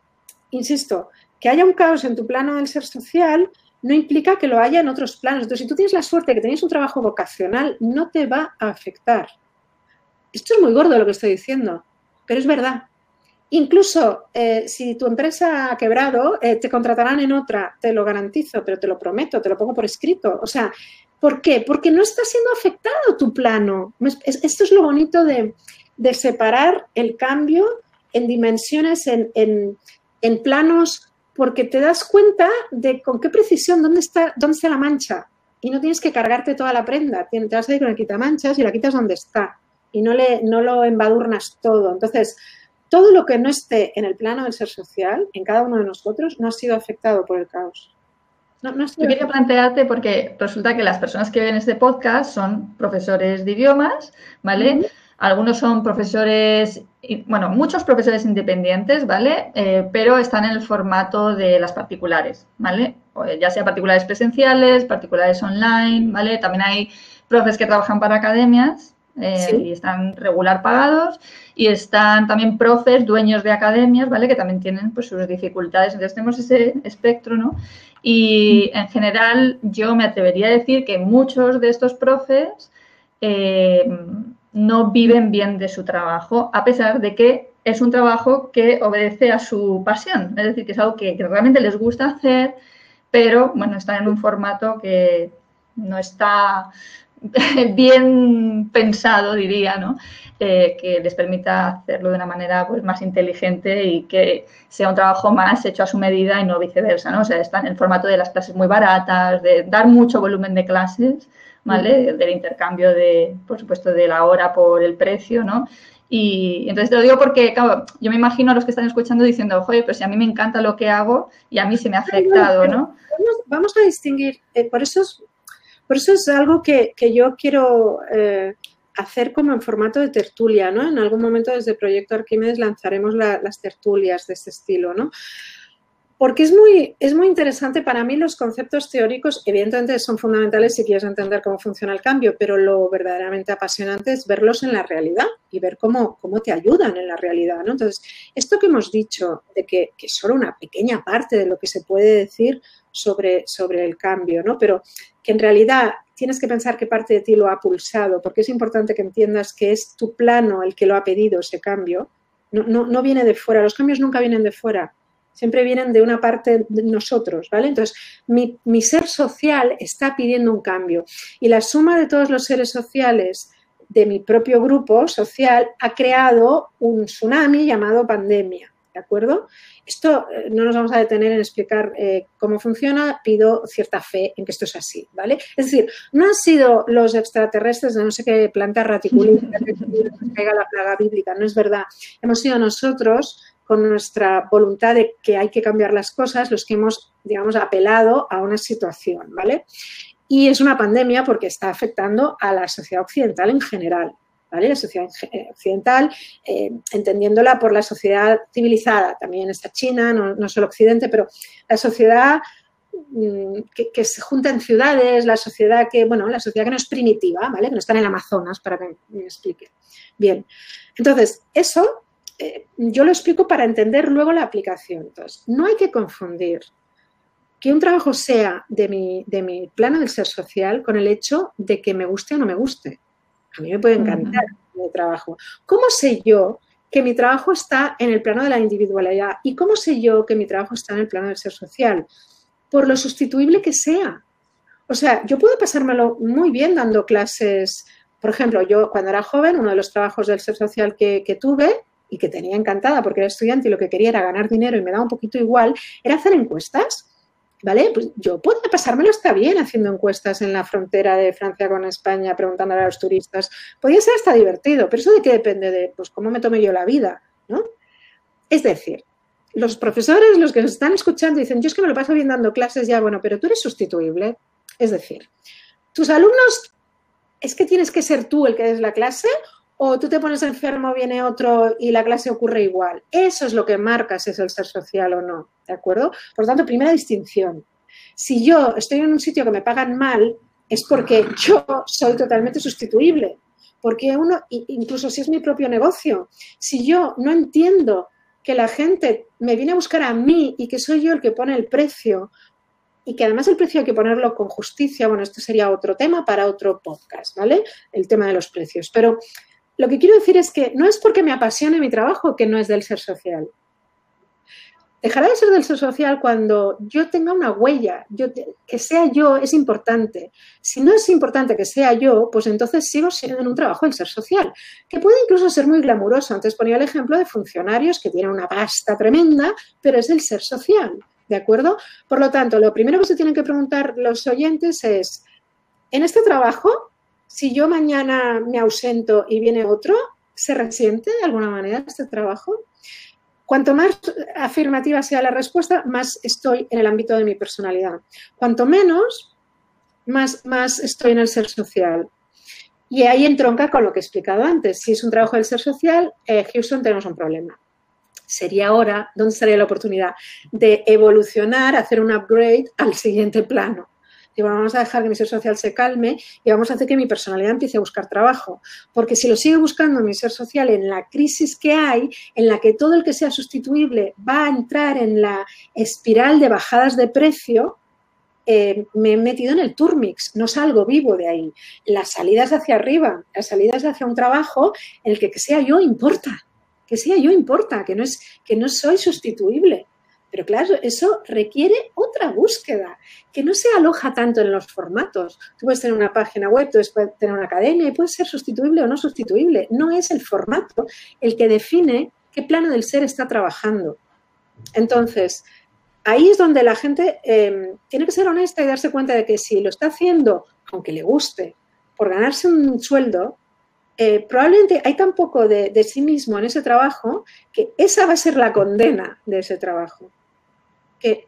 insisto, que haya un caos en tu plano del ser social no implica que lo haya en otros planos. Entonces, si tú tienes la suerte de que tenéis un trabajo vocacional, no te va a afectar. Esto es muy gordo lo que estoy diciendo, pero es verdad. Incluso eh, si tu empresa ha quebrado, eh, te contratarán en otra, te lo garantizo, pero te lo prometo, te lo pongo por escrito. O sea, ¿por qué? Porque no está siendo afectado tu plano. Esto es lo bonito de, separar el cambio en dimensiones, en, planos, porque te das cuenta de con qué precisión, dónde está, dónde está la mancha. Y no tienes que cargarte toda la prenda, te vas a ir con el quitamanchas y la quitas donde está. Y no, le, no lo embadurnas todo. Entonces, todo lo que no esté en el plano del ser social, en cada uno de nosotros, no ha sido afectado por el caos. No, Yo quería plantearte porque resulta que las personas que ven este podcast son profesores de idiomas, ¿vale? Algunos son profesores, bueno, muchos profesores independientes, ¿vale? Eh, pero están en el formato de las particulares, ¿vale? Ya sea particulares presenciales, particulares online, ¿vale? También hay profes que trabajan para academias, eh, y están regular pagados y están también profes, dueños de academias, ¿vale? Que también tienen pues sus dificultades. Entonces tenemos ese espectro, ¿no? Y en general yo me atrevería a decir que muchos de estos profes eh, no viven bien de su trabajo, a pesar de que es un trabajo que obedece a su pasión, es decir, que es algo que, realmente les gusta hacer, pero bueno, están en un formato que, no está bien pensado, diría, ¿no? Eh, que les permita hacerlo de una manera pues, más inteligente y que sea un trabajo más hecho a su medida y no viceversa, ¿no? O sea, está en el formato de las clases muy baratas, de dar mucho volumen de clases, ¿vale? Del intercambio de, por supuesto, de la hora por el precio, ¿no? Y entonces te lo digo porque, claro, yo me imagino a los que están escuchando diciendo, oye, pues si a mí me encanta lo que hago y a mí se me ha afectado, ¿no? Vamos, a distinguir, eh, por, eso es, por eso es algo que, yo quiero eh, hacer como en formato de tertulia, ¿no? En algún momento desde Proyecto Arquímedes lanzaremos las tertulias de este estilo, ¿no? Porque es muy, es muy interesante para mí los conceptos teóricos, evidentemente son fundamentales si quieres entender cómo funciona el cambio, pero lo verdaderamente apasionante es verlos en la realidad y ver cómo, cómo te ayudan en la realidad. ¿no? Entonces, esto que hemos dicho de que, que solo una pequeña parte de lo que se puede decir sobre, sobre el cambio, ¿no? pero que en realidad tienes que pensar qué parte de ti lo ha pulsado, porque es importante que entiendas que es tu plano el que lo ha pedido ese cambio. No, no, no viene de fuera, los cambios nunca vienen de fuera, siempre vienen de una parte de nosotros, ¿vale? Entonces, mi, ser social está pidiendo un cambio y la suma de todos los seres sociales de mi propio grupo social ha creado un tsunami llamado pandemia, ¿de acuerdo? Esto eh, no nos vamos a detener en explicar eh, cómo funciona, pido cierta fe en que esto es así, ¿vale? Es decir, no han sido los extraterrestres de no sé qué planta raticulista que caiga la plaga bíblica, no es verdad. Hemos sido nosotros con nuestra voluntad de que hay que cambiar las cosas, los que hemos, digamos, apelado a una situación, ¿vale? Y es una pandemia porque está afectando a la sociedad occidental en general, ¿vale? La sociedad occidental, eh, entendiéndola por la sociedad civilizada, también está China, no, solo Occidente, pero la sociedad mm, que, se junta en ciudades, la sociedad que, bueno, la sociedad que no es primitiva, ¿vale? Que no está en el Amazonas, para que me explique. Bien, entonces, eso eh, yo lo explico para entender luego la aplicación. Entonces, no hay que confundir que un trabajo sea de mi, de mi plano del ser social con el hecho de que me guste o no me guste. A mí me puede encantar mi trabajo. ¿Cómo sé yo que mi trabajo está en el plano de la individualidad? ¿Y cómo sé yo que mi trabajo está en el plano del ser social? Por lo sustituible que sea. O sea, yo puedo pasármelo muy bien dando clases. Por ejemplo, yo cuando era joven, uno de los trabajos del ser social que, que tuve y que tenía encantada porque era estudiante y lo que quería era ganar dinero y me daba un poquito igual, era hacer encuestas. ¿Vale? Pues yo puedo pasármelo está bien haciendo encuestas en la frontera de Francia con España, preguntando a los turistas. Podría ser hasta divertido, pero eso de qué depende de pues, cómo me tome yo la vida, ¿no? Es decir, los profesores, los que nos están escuchando, dicen, yo es que me lo paso bien dando clases ya, bueno, pero tú eres sustituible. Es decir, tus alumnos, ¿es que tienes que ser tú el que des la clase o tú te pones enfermo, viene otro y la clase ocurre igual. Eso es lo que marca si es el ser social o no, ¿de acuerdo? Por lo tanto, primera distinción. Si yo estoy en un sitio que me pagan mal, es porque yo soy totalmente sustituible. Porque uno, incluso si es mi propio negocio, si yo no entiendo que la gente me viene a buscar a mí y que soy yo el que pone el precio, y que además el precio hay que ponerlo con justicia, bueno, esto sería otro tema para otro podcast, ¿vale? El tema de los precios. Pero lo que quiero decir es que no es porque me apasione mi trabajo que no es del ser social. Dejará de ser del ser social cuando yo tenga una huella, que sea yo es importante. Si no es importante que sea yo, pues entonces sigo siendo en un trabajo del ser social, que puede incluso ser muy glamuroso. Antes ponía el ejemplo de funcionarios que tienen una pasta tremenda, pero es el ser social, ¿de acuerdo? Por lo tanto, lo primero que se tienen que preguntar los oyentes es, ¿en este trabajo si yo mañana me ausento y viene otro, ¿se resiente de alguna manera este trabajo? Cuanto más afirmativa sea la respuesta, más estoy en el ámbito de mi personalidad. Cuanto menos, más, más estoy en el ser social. Y ahí entronca con lo que he explicado antes. Si es un trabajo del ser social, eh, Houston tenemos un problema. Sería ahora, ¿dónde estaría la oportunidad? De evolucionar, hacer un upgrade al siguiente plano vamos a dejar que mi ser social se calme y vamos a hacer que mi personalidad empiece a buscar trabajo. Porque si lo sigue buscando mi ser social en la crisis que hay, en la que todo el que sea sustituible va a entrar en la espiral de bajadas de precio, eh, me he metido en el turmix, no salgo vivo de ahí. Las salidas hacia arriba, las salidas hacia un trabajo en el que, que sea yo importa, que sea yo importa, que no, es, que no soy sustituible. Pero claro, eso requiere otra búsqueda, que no se aloja tanto en los formatos. Tú puedes tener una página web, tú puedes tener una academia y puede ser sustituible o no sustituible. No es el formato el que define qué plano del ser está trabajando. Entonces, ahí es donde la gente em, tiene que ser honesta y darse cuenta de que si lo está haciendo, aunque le guste, por ganarse un sueldo, eh, probablemente hay tan poco de, de, sí mismo en ese trabajo que esa va a ser la condena de ese trabajo. Que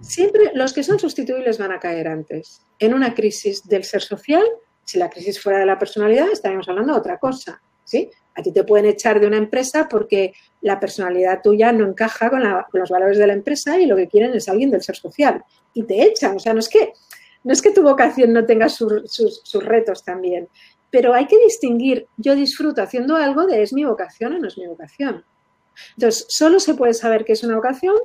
siempre los que son sustituibles van a caer antes. En una crisis del ser social, si la crisis fuera de la personalidad, estaríamos hablando de otra cosa. ¿sí? A ti te pueden echar de una empresa porque la personalidad tuya no encaja con, los valores de la empresa y lo que quieren es alguien del ser social. Y te echan. O sea, no es que, no es que tu vocación no tenga sus, retos también, pero hay que distinguir, yo disfruto haciendo algo de es mi vocación o no es mi vocación. Entonces, solo se puede saber que es una vocación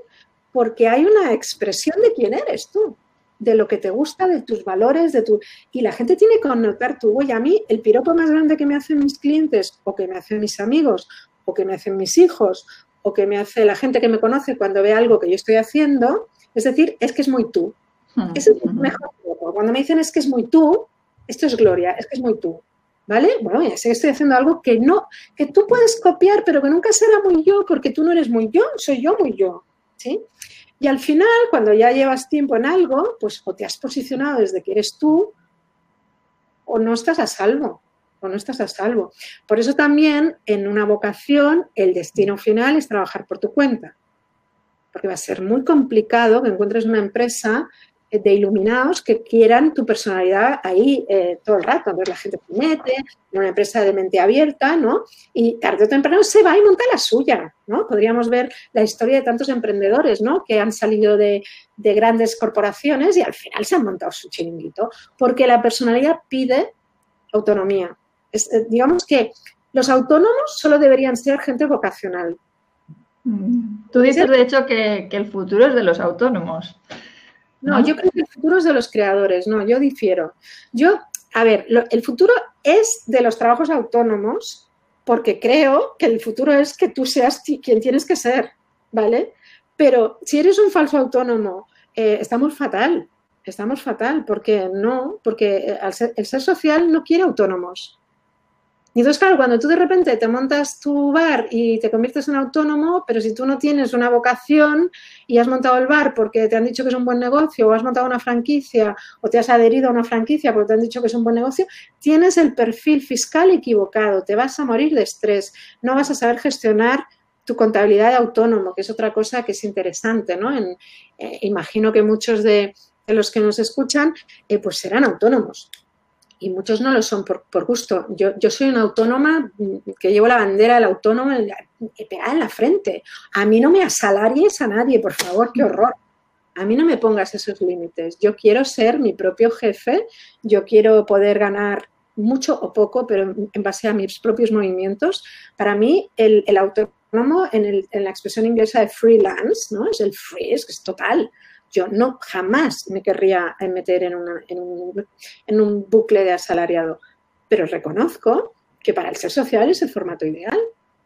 porque hay una expresión de quién eres tú de lo que te gusta, de tus valores, de tu... Y la gente tiene que notar tu huella. A mí, el piropo más grande que me hacen mis clientes, o que me hacen mis amigos, o que me hacen mis hijos, o que me hace la gente que me conoce cuando ve algo que yo estoy haciendo, es decir, es que es muy tú. es el mejor piropo. Cuando me dicen es que es muy tú, esto es gloria, es que es muy tú. ¿Vale? Bueno, ya sé que estoy haciendo algo que no, que tú puedes copiar, pero que nunca será muy yo, porque tú no eres muy yo, soy yo muy yo. ¿Sí? Y al final, cuando ya llevas tiempo en algo, pues o te has posicionado desde que eres tú o no estás a salvo, o no estás a salvo. Por eso también en una vocación el destino final es trabajar por tu cuenta, porque va a ser muy complicado que encuentres una empresa de iluminados que quieran tu personalidad ahí eh, todo el rato. Entonces la gente se mete en una empresa de mente abierta, ¿no? Y tarde o temprano se va y monta la suya, ¿no? Podríamos ver la historia de tantos emprendedores, ¿no? Que han salido de, grandes corporaciones y al final se han montado su chiringuito, porque la personalidad pide autonomía. Eh, digamos que los autónomos solo deberían ser gente vocacional. Mm. Tú dices, de hecho, que el futuro es de los autónomos. No, yo creo que el futuro es de los creadores, no, yo difiero. Yo, a ver, el futuro es de los trabajos autónomos porque creo que el futuro es que tú seas quien tienes que ser, ¿vale? Pero si eres un falso autónomo, eh, estamos fatal, estamos fatal, porque no, porque el ser social no quiere autónomos. Y entonces, claro, cuando tú de repente te montas tu bar y te conviertes en autónomo, pero si tú no tienes una vocación y has montado el bar porque te han dicho que es un buen negocio, o has montado una franquicia, o te has adherido a una franquicia porque te han dicho que es un buen negocio, tienes el perfil fiscal equivocado, te vas a morir de estrés, no vas a saber gestionar tu contabilidad de autónomo, que es otra cosa que es interesante, ¿no? Eh, imagino que muchos de, los que nos escuchan, eh, pues serán autónomos y muchos no lo son por, gusto. Yo, yo, soy una autónoma que llevo la bandera del autónomo pegada en la frente. A mí no me asalaries a nadie, por favor, qué horror. A mí no me pongas esos límites. Yo quiero ser mi propio jefe, yo quiero poder ganar mucho o poco, pero en base a mis propios movimientos. Para mí, el, autónomo, en, en, la expresión inglesa de freelance, ¿no? Es el free, es total. Yo no jamás me querría meter en, un, bucle de asalariado, pero reconozco que para el ser social es el formato ideal.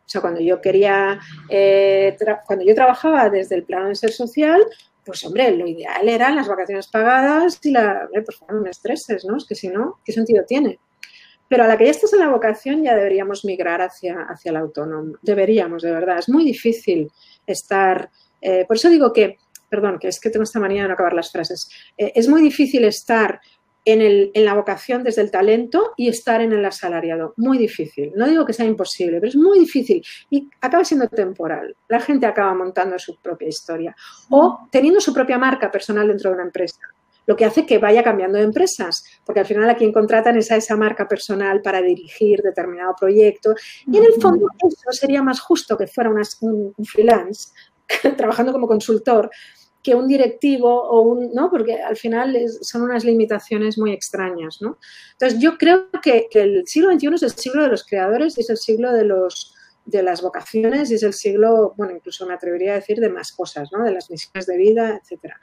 O sea, cuando yo quería, eh, cuando yo trabajaba desde el plano de ser social, pues hombre, lo ideal eran las vacaciones pagadas y la, por favor, no me estreses, ¿no? Es que si no, ¿qué sentido tiene? Pero a la que ya estás en la vocación ya deberíamos migrar hacia, hacia el autónomo. Deberíamos, de verdad. Es muy difícil estar... Eh, por eso digo que perdón, que es que tengo esta manía de no acabar las frases. Eh, es muy difícil estar en, la vocación desde el talento y estar en el asalariado. Muy difícil. No digo que sea imposible, pero es muy difícil y acaba siendo temporal. La gente acaba montando su propia historia o teniendo su propia marca personal dentro de una empresa lo que hace que vaya cambiando de empresas, porque al final a quien contratan es a esa marca personal para dirigir determinado proyecto. Y en el fondo eso sería más justo que fuera un freelance trabajando como consultor que un directivo o un, ¿no? Porque al final son unas limitaciones muy extrañas, ¿no? Entonces yo creo que, el siglo XXI es el siglo de los creadores es el siglo de los de las vocaciones y es el siglo, bueno, incluso me atrevería a decir de más cosas, ¿no? De las misiones de vida, etcétera.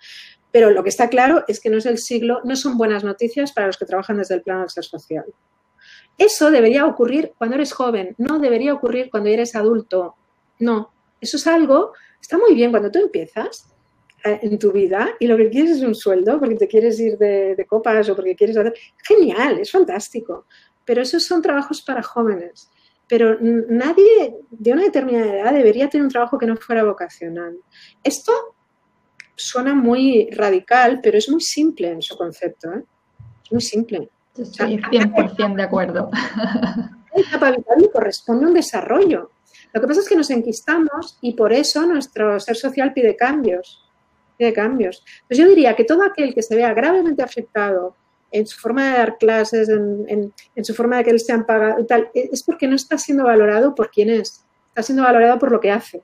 Pero lo que está claro es que no es el siglo, no son buenas noticias para los que trabajan desde el plano del. Eso debería ocurrir cuando eres joven, no debería ocurrir cuando eres adulto. No, eso es algo Está muy bien cuando tú empiezas en tu vida y lo que quieres es un sueldo porque te quieres ir de, de copas o porque quieres hacer... Genial, es fantástico. Pero esos son trabajos para jóvenes pero nadie de una determinada edad debería tener un trabajo que no fuera vocacional. Esto suena muy radical, pero es muy simple en su concepto. ¿eh? Es muy simple. Estoy 100% de acuerdo. La etapa vital corresponde a un desarrollo. Lo que pasa es que nos enquistamos y por eso nuestro ser social pide cambios. Pide cambios. Pues yo diría que todo aquel que se vea gravemente afectado en su forma de dar clases, en, su forma de que él sean pagado y tal, e, es porque no está siendo valorado por quién es, está siendo valorado por lo que hace.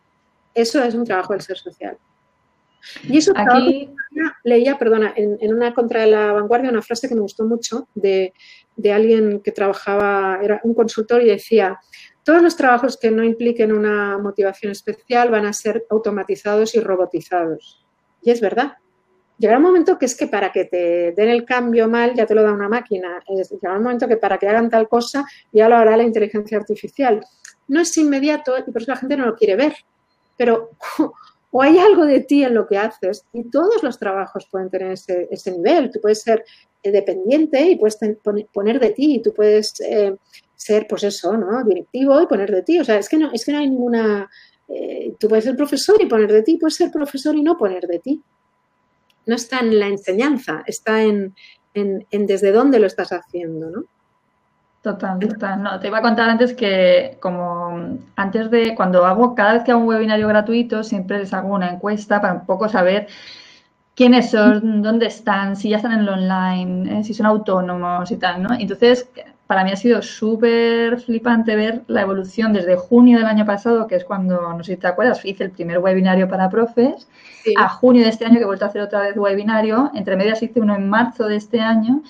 Eso es un trabajo del ser social. Y eso aquí leía, perdona, en, una contra de la vanguardia una frase que me gustó mucho de, de alguien que trabajaba, era un consultor y decía, todos los trabajos que no impliquen una motivación especial van a ser automatizados y robotizados. Y es verdad, llegará un momento que es que para que te den el cambio mal ya te lo da una máquina. llegará un momento que para que hagan tal cosa ya lo hará la inteligencia artificial. No es inmediato y por eso la gente no lo quiere ver. Pero o hay algo de ti en lo que haces y todos los trabajos pueden tener ese, nivel. Tú puedes ser eh, dependiente y puedes poner de ti y tú puedes eh, ser, pues eso, ¿no? Directivo y poner de ti. O sea, es que no, es que no hay ninguna... Eh, tú puedes ser profesor y poner de ti, puedes ser profesor y no poner de ti no está en la enseñanza, está en, desde dónde lo estás haciendo, ¿no? Total, total. No, te iba a contar antes que como antes de cuando hago, cada vez que hago un webinario gratuito, siempre les hago una encuesta para un poco saber quiénes son, dónde están, si ya están en lo online, eh, si son autónomos y tal, ¿no? Entonces, para mí ha sido súper flipante ver la evolución desde junio del año pasado, que es cuando, no sé si te acuerdas, hice el primer webinario para profes, a junio de este año que he vuelto a hacer otra vez webinario, entre medias hice uno en marzo de este año,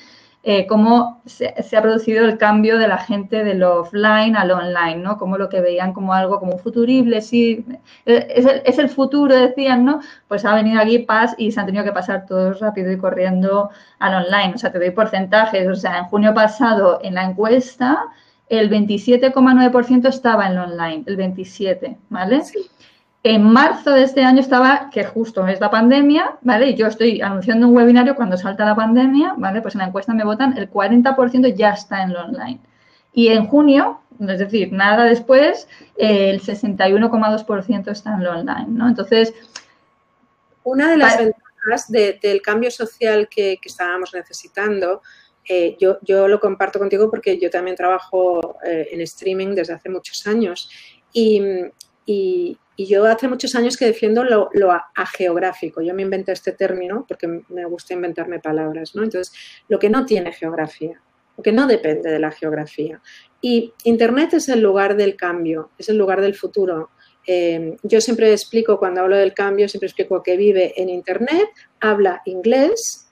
eh, cómo se, ha producido el cambio de la gente de lo offline al online, ¿no? Como lo que veían como algo como futurible, sí, es el, futuro, decían, ¿no? Pues ha venido aquí Paz y se han tenido que pasar todos rápido y corriendo al online. O sea, te doy porcentajes. O sea, en junio pasado en la encuesta el 27,9% estaba en lo online, el 27, ¿vale? Sí. En marzo de este año estaba, que justo es la pandemia, ¿vale? Y yo estoy anunciando un webinario cuando salta la pandemia, ¿vale? Pues en la encuesta me votan, el 40% ya está en lo online. Y en junio, es decir, nada después, el 61,2% está en lo online, ¿no? Entonces... Una de las ventajas del cambio social que, estábamos necesitando eh, yo, yo, lo comparto contigo porque yo también trabajo eh, en streaming desde hace muchos años y, y, yo hace muchos años que defiendo lo, lo ageográfico. Yo me inventé este término porque me gusta inventarme palabras, ¿no? Entonces, lo que no tiene geografía, lo que no depende de la geografía. Y Internet es el lugar del cambio, es el lugar del futuro. Eh, yo siempre explico, cuando hablo del cambio, siempre explico que vive en Internet, habla inglés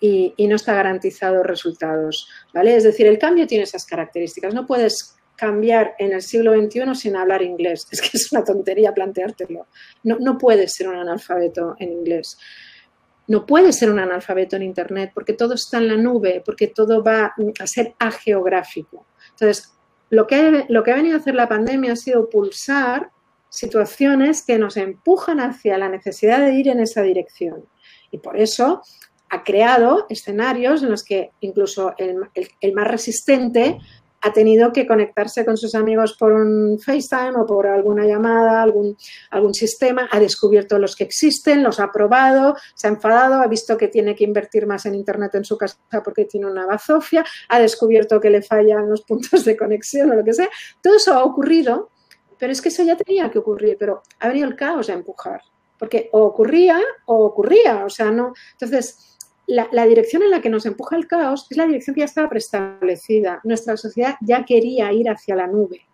y, no está garantizado resultados, ¿vale? Es decir, el cambio tiene esas características. No puedes cambiar en el siglo XXI sin hablar inglés. Es que es una tontería planteártelo. No, no puedes ser un analfabeto en inglés. No puedes ser un analfabeto en Internet porque todo está en la nube, porque todo va a ser ageográfico. Entonces, lo que, lo que ha venido a hacer la pandemia ha sido pulsar situaciones que nos empujan hacia la necesidad de ir en esa dirección. Y por eso ha creado escenarios en los que incluso el, el más resistente ha tenido que conectarse con sus amigos por un FaceTime o por alguna llamada, algún, algún sistema, ha descubierto los que existen, los ha probado, se ha enfadado, ha visto que tiene que invertir más en Internet en su casa porque tiene una bazofia, ha descubierto que le fallan los puntos de conexión o lo que sea. Todo eso ha ocurrido, pero es que eso ya tenía que ocurrir, pero ha venido el caos a empujar, porque o ocurría o ocurría, o sea, no. Entonces, la, dirección en la que nos empuja el caos es la dirección que ya estaba preestablecida. Nuestra sociedad ya quería ir hacia la nube.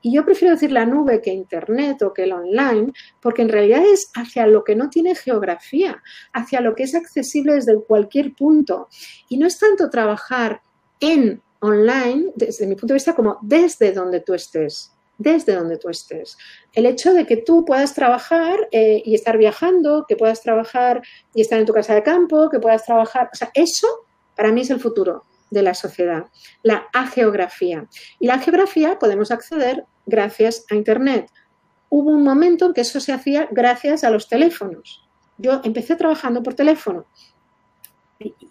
Y yo prefiero decir la nube que Internet o que el online, porque en realidad es hacia lo que no tiene geografía, hacia lo que es accesible desde cualquier punto. Y no es tanto trabajar en online, desde mi punto de vista, como desde donde tú estés desde donde tú estés. El hecho de que tú puedas trabajar eh, y estar viajando, que puedas trabajar y estar en tu casa de campo, que puedas trabajar, o sea, eso para mí es el futuro de la sociedad, la ageografía. Y la geografía podemos acceder gracias a Internet hubo un momento en que eso se hacía gracias a los teléfonos. Yo empecé trabajando por teléfono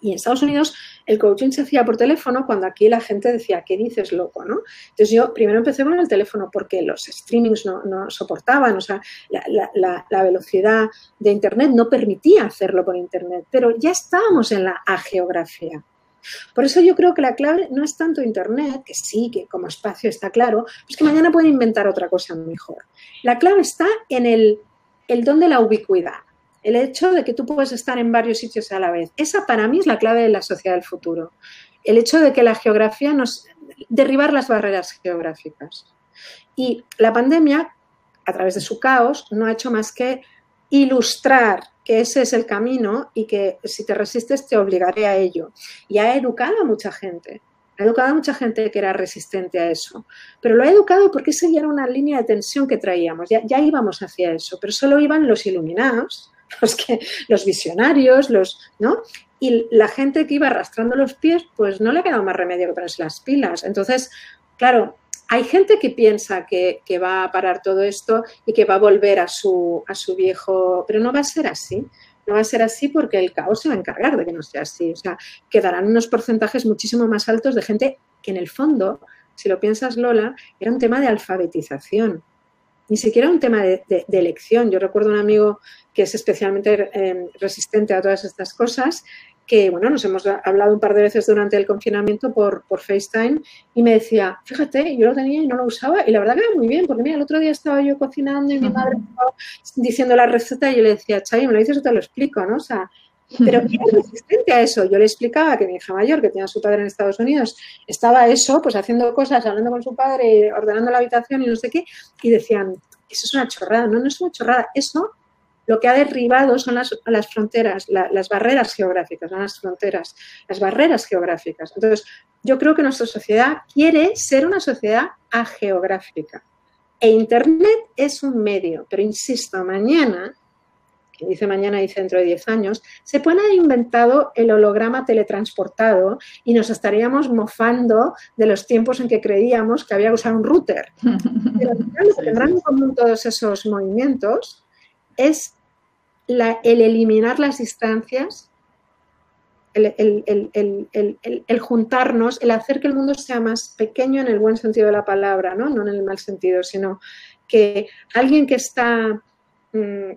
y en Estados Unidos el coaching se hacía por teléfono cuando aquí la gente decía, ¿qué dices, loco? ¿no? Entonces yo primero empecé con el teléfono porque los streamings no, soportaban, o sea, la, velocidad de Internet no permitía hacerlo por Internet, pero ya estábamos en la geografía. Por eso yo creo que la clave no es tanto Internet, que sí, que como espacio está claro, es que mañana pueden inventar otra cosa mejor. La clave está en el don de la ubicuidad el hecho de que tú puedes estar en varios sitios a la vez. Esa para mí es la clave de la sociedad del futuro. El hecho de que la geografía nos... derribar las barreras geográficas. Y la pandemia, a través de su caos, no ha hecho más que ilustrar que ese es el camino y que si te resistes te obligaré a ello. Y ha educado a mucha gente. Ha educado a mucha gente que era resistente a eso. Pero lo ha educado porque esa ya era una línea de tensión que traíamos. Ya, ya íbamos hacia eso. Pero solo iban los iluminados los, que, los visionarios, los, ¿no? Y la gente que iba arrastrando los pies, pues no le ha quedado más remedio que ponerse las pilas. Entonces, claro, hay gente que piensa que, va a parar todo esto y que va a volver a su, a su viejo, pero no va a ser así. No va a ser así porque el caos se va a encargar de que no sea así. O sea, quedarán unos porcentajes muchísimo más altos de gente que en el fondo, si lo piensas Lola, era un tema de alfabetización ni siquiera un tema de, elección. Yo recuerdo un amigo que es especialmente eh, resistente a todas estas cosas, que bueno, nos hemos hablado un par de veces durante el confinamiento por, por FaceTime y me decía, fíjate, yo lo tenía y no lo usaba y la verdad que era muy bien, porque mira, el otro día estaba yo cocinando y mi madre estaba diciendo la receta y yo le decía, Chay, me lo dices o te lo explico, ¿no? O sea, pero era resistente a eso. Yo le explicaba que mi hija mayor, que tenía a su padre en Estados Unidos, estaba eso, pues haciendo cosas, hablando con su padre, ordenando la habitación y no sé qué, y decían, eso es una chorrada. No, no es una chorrada. Eso lo que ha derribado son las, las fronteras, las barreras geográficas, no las fronteras, las barreras geográficas. Entonces, yo creo que nuestra sociedad quiere ser una sociedad ageográfica. E Internet es un medio, pero insisto, mañana dice mañana, dice dentro de 10 años, se puede haber inventado el holograma teletransportado y nos estaríamos mofando de los tiempos en que creíamos que había que usar un router. Pero lo que tendrán en común todos esos movimientos es el eliminar las distancias, el, el, juntarnos, el hacer que el mundo sea más pequeño en el buen sentido de la palabra, ¿no? no en el mal sentido, sino que alguien que está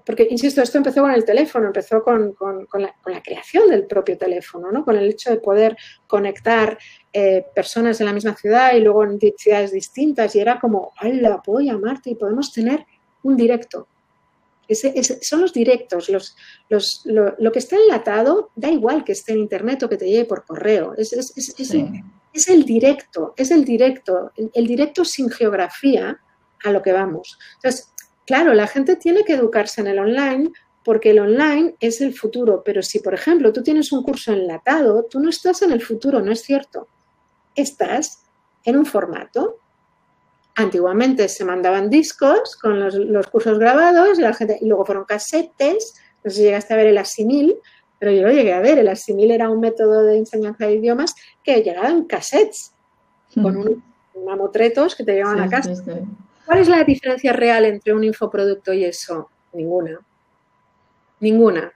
porque, insisto, esto empezó con el teléfono, empezó con, la, creación del propio teléfono, ¿no? con el hecho de poder conectar eh, personas en la misma ciudad y luego en ciudades distintas y era como, ¡hala, puedo llamarte y podemos tener un directo! son los directos, los, lo, que está enlatado da igual que esté en internet o que te llegue por correo, es, es el directo, es el directo, el directo sin geografía a lo que vamos. Entonces, Claro, la gente tiene que educarse en el online porque el online es el futuro, pero si, por ejemplo, tú tienes un curso enlatado, tú no estás en el futuro, no es cierto. Estás en un formato. Antiguamente se mandaban discos con los, cursos grabados y, la gente, y luego fueron casetes, no sé si llegaste a ver el asimil, pero yo lo llegué a ver. El asimil era un método de enseñanza de idiomas que llegaba en cassettes, con unos mamotretos que te llevaban a casa. ¿Cuál es la diferencia real entre un infoproducto y eso? Ninguna. Ninguna.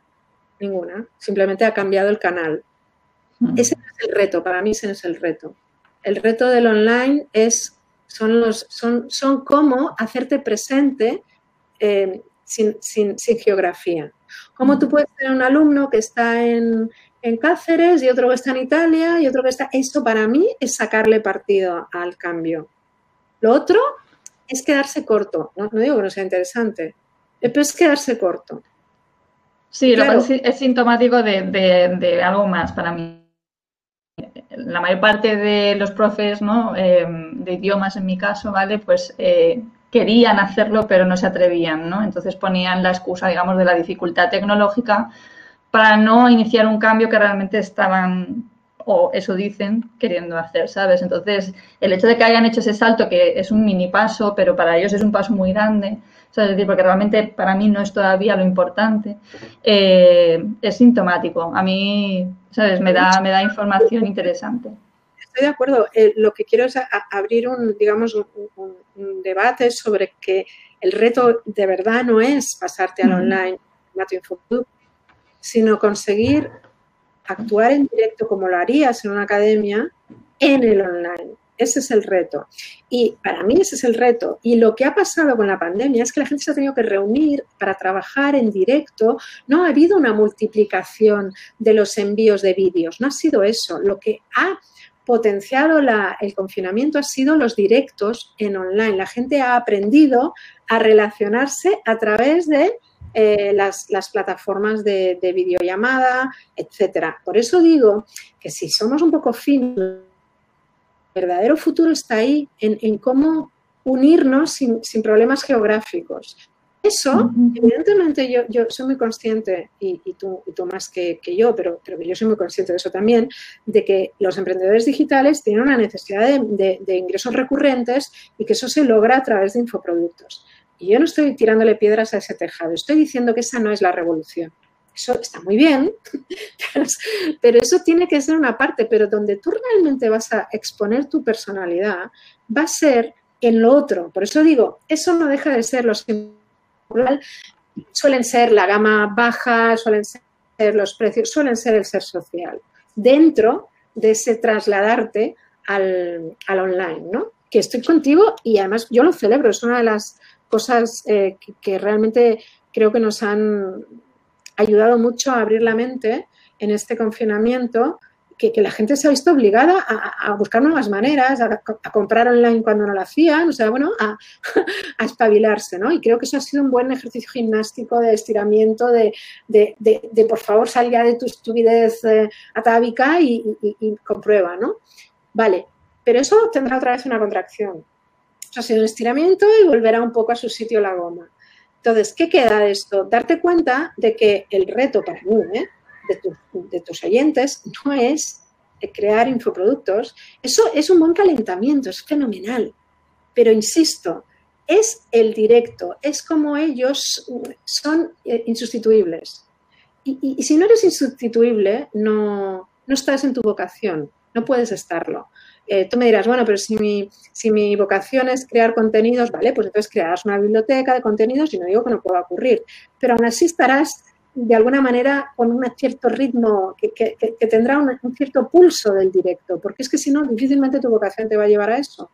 Ninguna. Simplemente ha cambiado el canal. Ese es el reto, para mí ese es el reto. El reto del online es, son, los, son, son cómo hacerte presente eh, sin, geografía. Cómo tú puedes tener un alumno que está en, en Cáceres y otro que está en Italia y otro que está... Esto para mí es sacarle partido al cambio. Lo otro es quedarse corto. No, digo que no sea interesante, pero es quedarse corto. Sí, lo que es, sintomático de, algo más para mí. La mayor parte de los profes ¿no? Em, de idiomas, en mi caso, ¿vale? Pues eh, querían hacerlo, pero no se atrevían, ¿no? Entonces ponían la excusa, digamos, de la dificultad tecnológica para no iniciar un cambio que realmente estaban o eso dicen queriendo hacer, ¿sabes? Entonces, el hecho de que hayan hecho ese salto, que es un mini paso, pero para ellos es un paso muy grande, ¿sabes? Es decir, porque realmente para mí no es todavía lo importante, eh, es sintomático. A mí, ¿sabes? Me da, me da información interesante. estoy de acuerdo. Eh, lo que quiero es abrir un, digamos, un, debate sobre que el reto de verdad no es pasarte al online, sino conseguir actuar en directo como lo harías en una academia en el online. Ese es el reto. Y para mí ese es el reto. Y lo que ha pasado con la pandemia es que la gente se ha tenido que reunir para trabajar en directo. No ha habido una multiplicación de los envíos de vídeos. No ha sido eso. Lo que ha potenciado el confinamiento ha sido los directos en online. La gente ha aprendido a relacionarse a través de eh, las, plataformas de, de videollamada, etcétera. Por eso digo que si somos un poco finos verdadero futuro está ahí, en, cómo unirnos sin, problemas geográficos. Eso, evidentemente, yo, yo soy muy consciente, y, tú, tú, más que, yo, pero, pero yo soy muy consciente de eso también, de que los emprendedores digitales tienen una necesidad de, de ingresos recurrentes y que eso se logra a través de infoproductos. Y yo no estoy tirándole piedras a ese tejado, estoy diciendo que esa no es la revolución. Eso está muy bien, pero eso tiene que ser una parte, pero donde tú realmente vas a exponer tu personalidad va a ser en lo otro. Por eso digo, eso no deja de ser los suelen ser la gama baja, suelen ser los precios, suelen ser el ser social. Dentro de ese trasladarte al, online, ¿no? Que estoy contigo y además yo lo celebro, es una de las cosas eh, que realmente creo que nos han ayudado mucho a abrir la mente en este confinamiento, que, la gente se ha visto obligada a, buscar nuevas maneras, a, comprar online cuando no lo hacían, o sea, bueno, a, espabilarse, ¿no? Y creo que eso ha sido un buen ejercicio gimnástico de estiramiento, de, por favor, sal ya de tu estupidez eh, atávica y, y, comprueba, ¿no? Vale, pero eso tendrá otra vez una contracción. Ha sido un estiramiento y volverá un poco a su sitio la goma. Entonces, ¿qué queda de esto? Darte cuenta de que el reto para mí, ¿eh? de, tus oyentes, no es crear infoproductos. Eso es un buen calentamiento, es fenomenal. Pero insisto, es el directo, es como ellos son eh, insustituibles. Y, si no eres insustituible, no, no estás en tu vocación, no puedes estarlo. Eh, tú me dirás, bueno, pero si mi, vocación es crear contenidos, vale, pues entonces crearás una biblioteca de contenidos y no digo que no pueda ocurrir, pero aún así estarás de alguna manera con un cierto ritmo que, tendrá un, cierto pulso del directo, porque es que si no, difícilmente tu vocación te va a llevar a eso.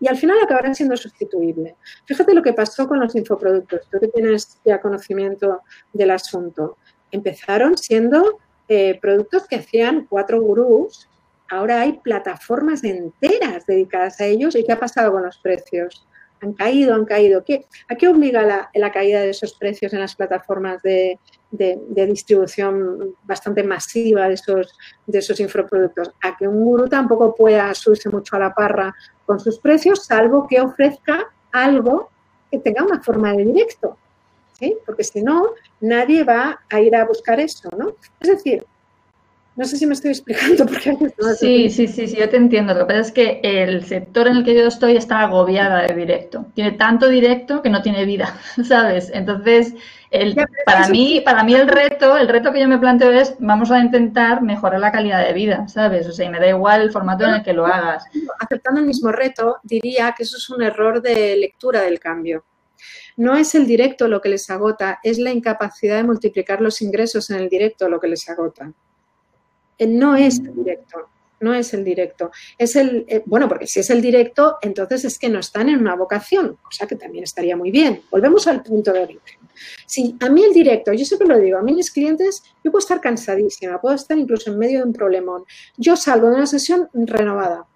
Y al final acabará siendo sustituible. Fíjate lo que pasó con los infoproductos, tú que tienes ya conocimiento del asunto. Empezaron siendo eh, productos que hacían cuatro gurús Ahora hay plataformas enteras dedicadas a ellos. ¿Y qué ha pasado con los precios? Han caído, han caído. ¿Qué, ¿A qué obliga la, caída de esos precios en las plataformas de, distribución bastante masiva de esos, de esos infoproductos? A que un gurú tampoco pueda subirse mucho a la parra con sus precios, salvo que ofrezca algo que tenga una forma de directo. Porque si no, nadie va a ir a buscar eso. ¿no? Es decir, no sé si me estoy explicando porque Sí, sí, sí, sí, yo te entiendo. Lo que pasa es que el sector en el que yo estoy está agobiada de directo. Tiene tanto directo que no tiene vida, ¿sabes? Entonces, el, para mí, para mí el reto, el reto que yo me planteo es vamos a intentar mejorar la calidad de vida, ¿sabes? O sea, y me da igual el formato en el que lo hagas. Aceptando el mismo reto, diría que eso es un error de lectura del cambio. No es el directo lo que les agota, es la incapacidad de multiplicar los ingresos en el directo lo que les agota. Eh, no es el directo, no es el directo. Es el, eh, bueno, porque si es el directo, entonces es que no están en una vocación, o sea que también estaría muy bien. Volvemos al punto de origen. Si a mí el directo, yo siempre lo digo, a mí mis clientes, yo puedo estar cansadísima, puedo estar incluso en medio de un problemón. Yo salgo de una sesión renovada.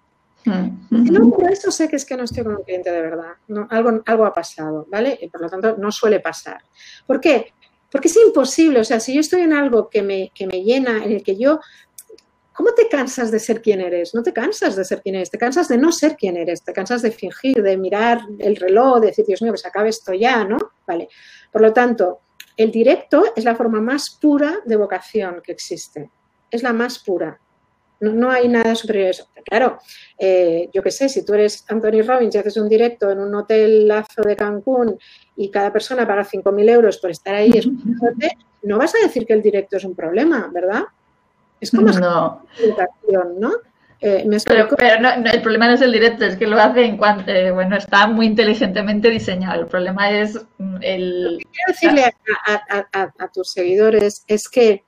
Mm. No, por eso sé que es que no estoy con un cliente de verdad. algo, algo ha pasado, ¿vale? Y por lo tanto, no suele pasar. ¿Por qué? Porque es imposible, o sea, si yo estoy en algo que me, que me llena, en el que yo ¿Cómo te cansas de ser quien eres? No te cansas de ser quien eres, te cansas de no ser quien eres, te cansas de fingir, de mirar el reloj, de decir, Dios mío, pues acabe esto ya, ¿no? Vale. Por lo tanto, el directo es la forma más pura de vocación que existe. Es la más pura. No, hay nada superior a eso. Claro, eh, yo qué sé, si tú eres Anthony Robbins y haces un directo en un hotel lazo de Cancún y cada persona paga 5.000 euros por estar ahí escuchándote, no vas a decir que el directo es un problema, ¿verdad? Es como no. educación, ¿no? Eh, pero, el problema no es el directo, es que lo hace en cuanto, eh, bueno, está muy inteligentemente diseñado. El problema es mm, el... Lo que quiero decirle a, tus seguidores es que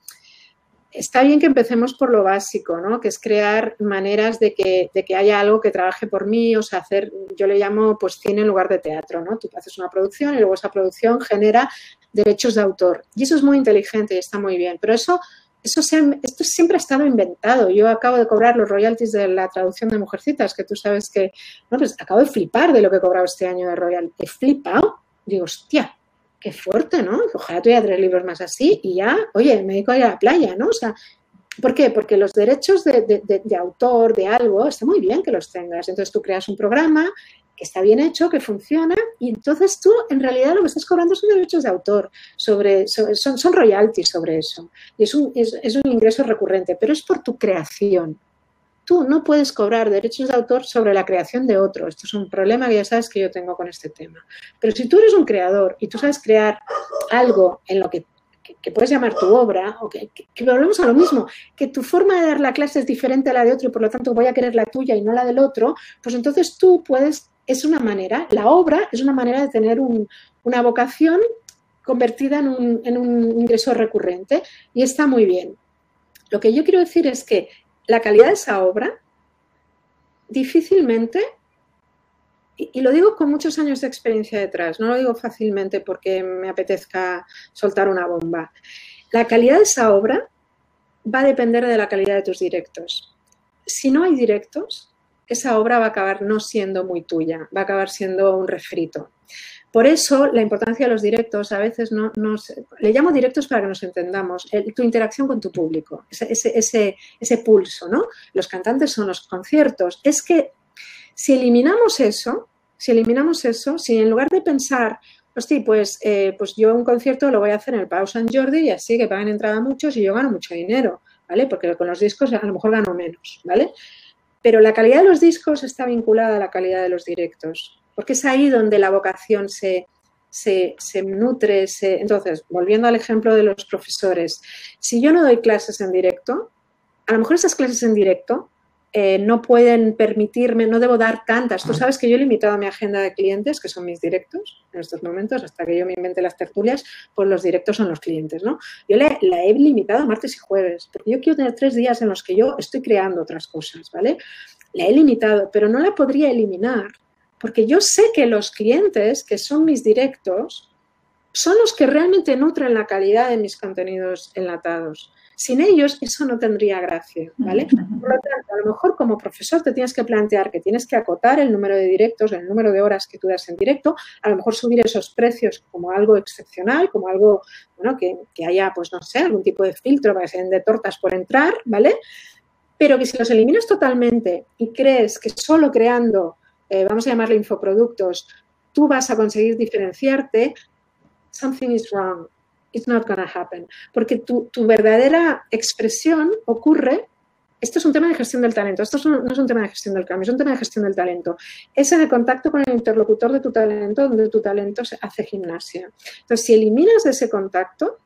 está bien que empecemos por lo básico, ¿no? Que es crear maneras de que, de que, haya algo que trabaje por mí, o sea, hacer, yo le llamo pues cine en lugar de teatro, ¿no? Tú haces una producción y luego esa producción genera derechos de autor. Y eso es muy inteligente y está muy bien, pero eso eso esto siempre ha estado inventado. Yo acabo de cobrar los royalties de la traducción de Mujercitas, que tú sabes que, no, pues acabo de flipar de lo que he cobrado este año de royalties. He flipado. Digo, hostia, qué fuerte, ¿no? Ojalá tuviera tres libros más así y ya, oye, me dedico a ir a la playa, ¿no? O sea, ¿por qué? Porque los derechos de, de autor, de algo, está muy bien que los tengas. Entonces tú creas un programa que está bien hecho, que funciona, y entonces tú en realidad lo que estás cobrando son derechos de autor, sobre, son, son royalties sobre eso, y es un, es, un ingreso recurrente, pero es por tu creación. Tú no puedes cobrar derechos de autor sobre la creación de otro. Esto es un problema que ya sabes que yo tengo con este tema. Pero si tú eres un creador y tú sabes crear algo en lo que que, puedes llamar tu obra, o que, que, volvemos a lo mismo, que tu forma de dar la clase es diferente a la de otro y por lo tanto voy a querer la tuya y no la del otro, pues entonces tú puedes es una manera, la obra es una manera de tener una vocación convertida en un, ingreso recurrente y está muy bien. Lo que yo quiero decir es que la calidad de esa obra difícilmente, y, lo digo con muchos años de experiencia detrás, no lo digo fácilmente porque me apetezca soltar una bomba, la calidad de esa obra va a depender de la calidad de tus directos. Si no hay directos, esa obra va a acabar no siendo muy tuya, va a acabar siendo un refrito. Por eso la importancia de los directos, a veces no, le llamo directos para que nos entendamos, tu interacción con tu público, ese, ese, pulso, ¿no? Los cantantes son los conciertos. Es que si eliminamos eso, si eliminamos eso, si en lugar de pensar, hostia, pues, eh, pues yo un concierto lo voy a hacer en el Pau San Jordi y así que pagan entrada muchos y yo gano mucho dinero, ¿vale? Porque con los discos a lo mejor gano menos, ¿vale? Pero la calidad de los discos está vinculada a la calidad de los directos, porque es ahí donde la vocación se, se, nutre. Entonces, volviendo al ejemplo de los profesores, si yo no doy clases en directo, a lo mejor esas clases en directo eh, no pueden permitirme, no debo dar tantas. Tú sabes que yo he limitado mi agenda de clientes, que son mis directos en estos momentos, hasta que yo me invente las tertulias, pues los directos son los clientes, ¿no? Yo la he limitado a martes y jueves, porque yo quiero tener tres días en los que yo estoy creando otras cosas, ¿vale? La he limitado, pero no la podría eliminar, porque yo sé que los clientes, que son mis directos, son los que realmente nutren la calidad de mis contenidos enlatados. Sin ellos eso no tendría gracia, ¿vale? Por lo tanto, a lo mejor como profesor te tienes que plantear que tienes que acotar el número de directos, el número de horas que tú das en directo, a lo mejor subir esos precios como algo excepcional, como algo, bueno, que, haya, pues no sé, algún tipo de filtro para que sean de tortas por entrar, ¿vale? Pero que si los eliminas totalmente y crees que solo creando, eh, vamos a llamarle infoproductos, tú vas a conseguir diferenciarte, something is wrong it's not gonna happen. Porque tu, verdadera expresión ocurre esto es un tema de gestión del talento, esto no es un tema de gestión del cambio, es un tema de gestión del talento. Es en el contacto con el interlocutor de tu talento, donde tu talento se hace gimnasia. Entonces, si eliminas ese contacto,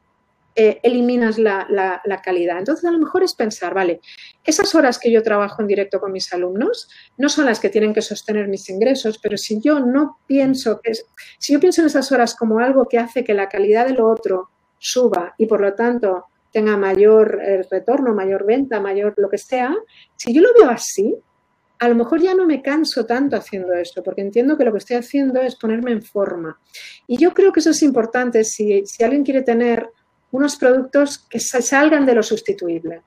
eh, eliminas la, la, calidad. Entonces, a lo mejor es pensar, vale, esas horas que yo trabajo en directo con mis alumnos no son las que tienen que sostener mis ingresos, pero si yo no pienso que si yo pienso en esas horas como algo que hace que la calidad de lo otro suba y por lo tanto tenga mayor eh, retorno, mayor venta, mayor lo que sea, si yo lo veo así, a lo mejor ya no me canso tanto haciendo esto, porque entiendo que lo que estoy haciendo es ponerme en forma. Y yo creo que eso es importante si, si alguien quiere tener unos productos que salgan de lo sustituible.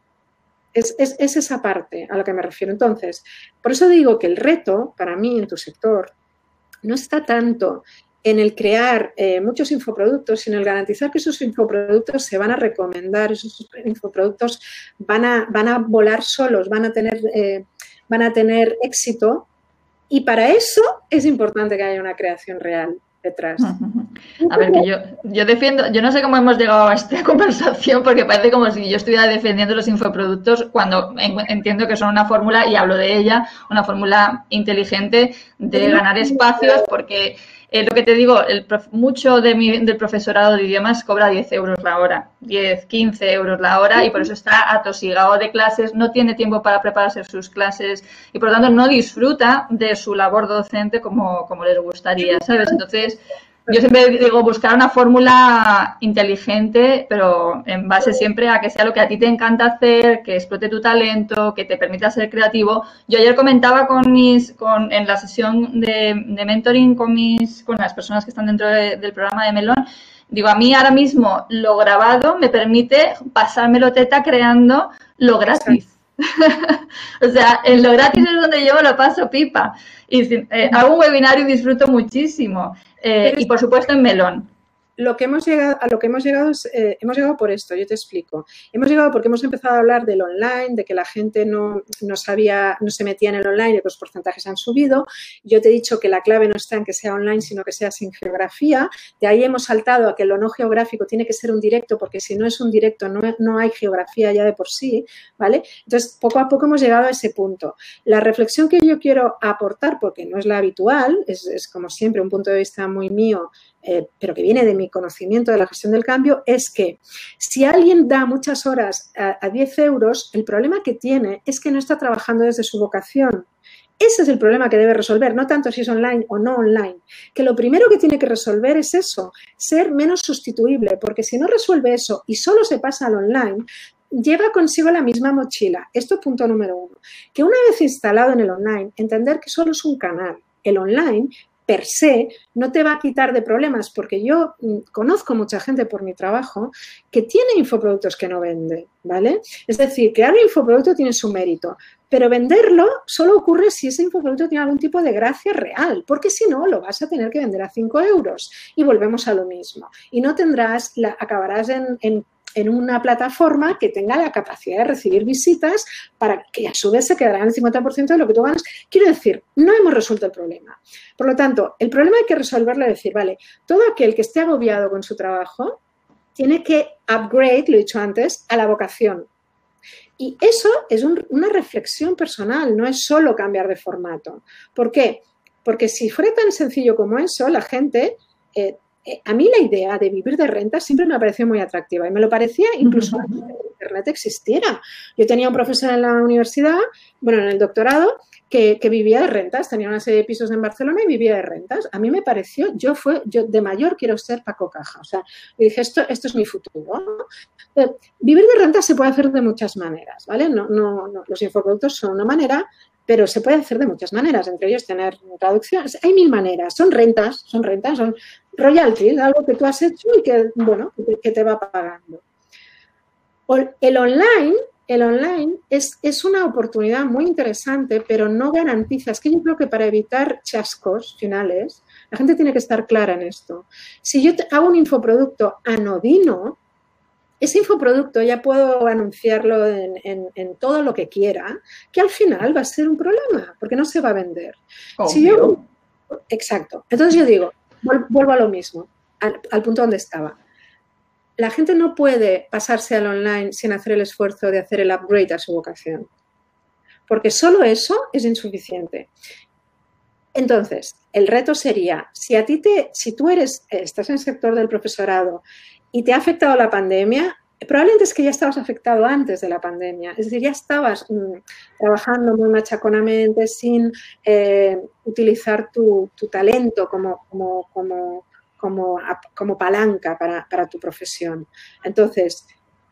Es, es, es, esa parte a la que me refiero. Entonces, por eso digo que el reto para mí en tu sector no está tanto en el crear eh, muchos infoproductos, sino el garantizar que esos infoproductos se van a recomendar, esos infoproductos van a, van a volar solos, van a, tener, eh, van a tener éxito. Y para eso es importante que haya una creación real detrás. A ver, que yo, yo defiendo, yo no sé cómo hemos llegado a esta conversación porque parece como si yo estuviera defendiendo los infoproductos cuando entiendo que son una fórmula, y hablo de ella, una fórmula inteligente de ganar espacios porque eh, lo que te digo, el mucho de mi, del profesorado de idiomas cobra 10 euros la hora, 10, 15 euros la hora y por eso está atosigado de clases, no tiene tiempo para prepararse sus clases y por lo tanto no disfruta de su labor docente como, como les gustaría, ¿sabes? Entonces, yo siempre digo buscar una fórmula inteligente, pero en base siempre a que sea lo que a ti te encanta hacer, que explote tu talento, que te permita ser creativo. Yo ayer comentaba con mis, con, en la sesión de, mentoring con mis, con las personas que están dentro del programa de Melón, digo, a mí ahora mismo lo grabado me permite pasármelo teta creando lo gratis. o sea, en lo gratis es donde yo me lo paso pipa. Y eh, hago un webinar y disfruto muchísimo. Eh, y por supuesto en melón lo que hemos llegado, a lo que hemos llegado es, eh, hemos llegado por esto, yo te explico. Hemos llegado porque hemos empezado a hablar del online, de que la gente no, no sabía, no se metía en el online y que los porcentajes han subido. Yo te he dicho que la clave no está en que sea online, sino que sea sin geografía. De ahí hemos saltado a que lo no geográfico tiene que ser un directo, porque si no es un directo no, no hay geografía ya de por sí, ¿vale? Entonces, poco a poco hemos llegado a ese punto. La reflexión que yo quiero aportar, porque no es la habitual, es, es como siempre un punto de vista muy mío, eh, pero que viene de mi conocimiento de la gestión del cambio, es que si alguien da muchas horas a, 10 euros, el problema que tiene es que no está trabajando desde su vocación. Ese es el problema que debe resolver, no tanto si es online o no online. Que lo primero que tiene que resolver es eso, ser menos sustituible, porque si no resuelve eso y solo se pasa al online, lleva consigo la misma mochila. Esto es punto número uno. Que una vez instalado en el online, entender que solo es un canal. El online per se no te va a quitar de problemas, porque yo mm, conozco mucha gente por mi trabajo que tiene infoproductos que no vende, ¿vale? Es decir, crear un infoproducto tiene su mérito, pero venderlo solo ocurre si ese infoproducto tiene algún tipo de gracia real, porque si no, lo vas a tener que vender a 5 euros. Y volvemos a lo mismo. Y no tendrás, acabarás en en una plataforma que tenga la capacidad de recibir visitas para que a su vez se quedarán el 50% de lo que tú ganas. Quiero decir, no hemos resuelto el problema. Por lo tanto, el problema hay que resolverlo y decir, vale, todo aquel que esté agobiado con su trabajo tiene que upgrade, lo he dicho antes, a la vocación. Y eso es una reflexión personal, no es solo cambiar de formato. ¿Por qué? Porque si fuera tan sencillo como eso, la gente eh, eh, a mí la idea de vivir de renta siempre me ha parecido muy atractiva y me lo parecía incluso antes de que Internet existiera. Yo tenía un profesor en la universidad, bueno, en el doctorado, que, vivía de rentas, tenía una serie de pisos en Barcelona y vivía de rentas. A mí me pareció, yo fue, yo de mayor quiero ser Paco Caja, o sea, dije, esto, esto es mi futuro. Eh, vivir de rentas se puede hacer de muchas maneras, ¿vale? No, no, no, los infoproductos son una manera, pero se puede hacer de muchas maneras, entre ellos tener traducciones. Hay mil maneras, son rentas, son rentas, son royalties, algo que tú has hecho y que, bueno, que te va pagando. El online, el online es, es, una oportunidad muy interesante, pero no garantiza. Es que yo creo que para evitar chascos finales, la gente tiene que estar clara en esto. Si yo hago un infoproducto anodino, ese infoproducto ya puedo anunciarlo en, todo lo que quiera, que al final va a ser un problema, porque no se va a vender. Si yo, exacto. Entonces yo digo, vuelvo a lo mismo, al, punto donde estaba. La gente no puede pasarse al online sin hacer el esfuerzo de hacer el upgrade a su vocación, porque solo eso es insuficiente. Entonces, el reto sería, si a ti te, si tú eres, estás en el sector del profesorado y te ha afectado la pandemia, probablemente es que ya estabas afectado antes de la pandemia, es decir, ya estabas mm, trabajando muy machaconamente sin eh, utilizar tu, talento como, como, como, palanca para, tu profesión. Entonces,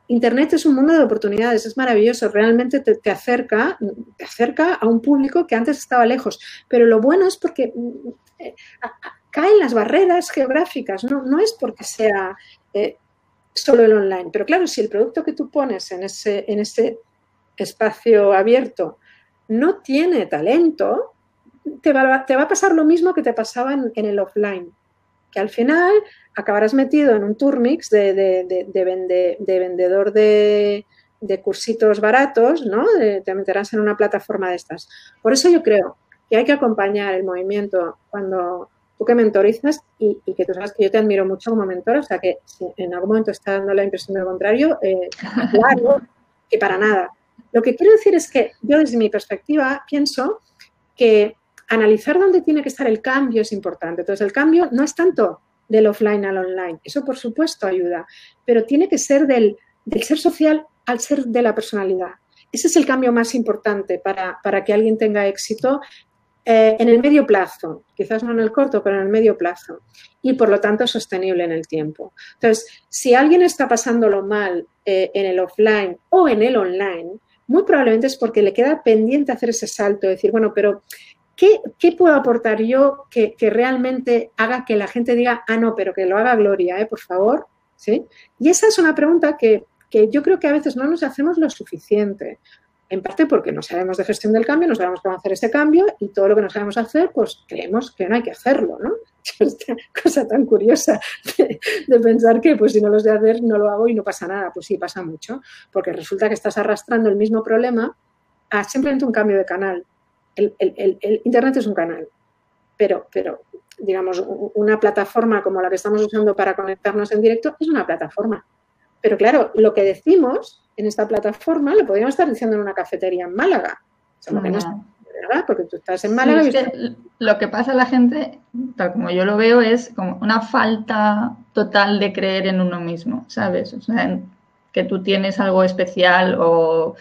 Internet es un mundo de oportunidades, es maravilloso, realmente te, acerca, te acerca a un público que antes estaba lejos, pero lo bueno es porque mm, eh, caen las barreras geográficas, no, no es porque sea eh, solo el online. Pero claro, si el producto que tú pones en ese, en ese espacio abierto no tiene talento, te va, te va, a pasar lo mismo que te pasaba en, el offline. Que al final acabarás metido en un turmix de, de, de vendedor de, cursitos baratos, ¿no? te meterás en una plataforma de estas. Por eso yo creo que hay que acompañar el movimiento cuando tú que mentorizas y, que tú sabes que yo te admiro mucho como mentor, o sea que si en algún momento está dando la impresión de lo contrario, eh, claro, que para nada. Lo que quiero decir es que yo desde mi perspectiva pienso que analizar dónde tiene que estar el cambio es importante. Entonces, el cambio no es tanto del offline al online, eso por supuesto ayuda, pero tiene que ser del, ser social al ser de la personalidad. Ese es el cambio más importante para, para que alguien tenga éxito eh, en el medio plazo, quizás no en el corto, pero en el medio plazo, y por lo tanto sostenible en el tiempo. Entonces, si alguien está pasándolo mal eh, en el offline o en el online, muy probablemente es porque le queda pendiente hacer ese salto, decir, bueno, pero ¿qué, puedo aportar yo que, realmente haga que la gente diga, ah, no, pero que lo haga Gloria, ¿eh? por favor? ¿Sí? Y esa es una pregunta que, que yo creo que a veces no nos hacemos lo suficiente en parte porque no sabemos de gestión del cambio, no sabemos cómo hacer ese cambio y todo lo que no sabemos hacer, pues creemos que no hay que hacerlo, ¿no? Esta cosa tan curiosa de, pensar que pues si no lo sé hacer no lo hago y no pasa nada. Pues sí, pasa mucho, porque resulta que estás arrastrando el mismo problema a simplemente un cambio de canal. El, Internet es un canal, pero, pero digamos, una plataforma como la que estamos usando para conectarnos en directo es una plataforma. Pero claro, lo que decimos en esta plataforma lo podríamos estar diciendo en una cafetería en Málaga. ¿verdad? Porque tú estás en Málaga. y Lo que pasa a la gente, tal como yo lo veo, es como una falta total de creer en uno mismo, ¿sabes? O sea, que tú tienes algo especial o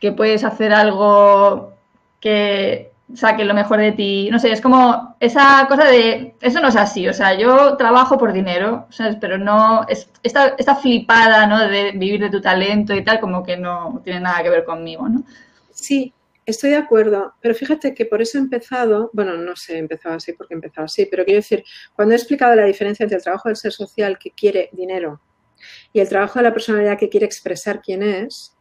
que puedes hacer algo que saque lo mejor de ti. No sé, es como esa cosa de, eso no es así, o sea, yo trabajo por dinero, ¿sabes? Pero no, es, esta, esta flipada, ¿no? De vivir de tu talento y tal, como que no tiene nada que ver conmigo, ¿no? Sí, estoy de acuerdo, pero fíjate que por eso he empezado, bueno, no sé, he empezado así porque he empezado así, pero quiero decir, cuando he explicado la diferencia entre el trabajo del ser social que quiere dinero y el trabajo de la personalidad que quiere expresar quién es,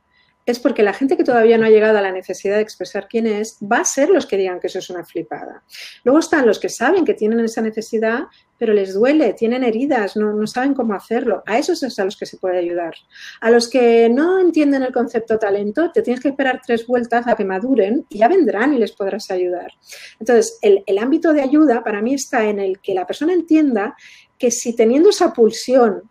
es porque la gente que todavía no ha llegado a la necesidad de expresar quién es, va a ser los que digan que eso es una flipada. Luego están los que saben que tienen esa necesidad, pero les duele, tienen heridas, no, saben cómo hacerlo. A esos es a los que se puede ayudar. A los que no entienden el concepto talento, te tienes que esperar tres vueltas a que maduren y ya vendrán y les podrás ayudar. Entonces, el, el ámbito de ayuda para mí está en el que la persona entienda que si teniendo esa pulsión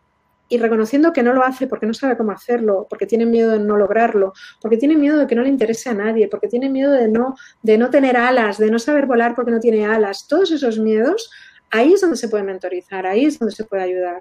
y reconociendo que no lo hace porque no sabe cómo hacerlo, porque tiene miedo de no lograrlo, porque tiene miedo de que no le interese a nadie, porque tiene miedo de no, de no tener alas, de no saber volar porque no tiene alas, todos esos miedos, ahí es donde se puede mentorizar, ahí es donde se puede ayudar.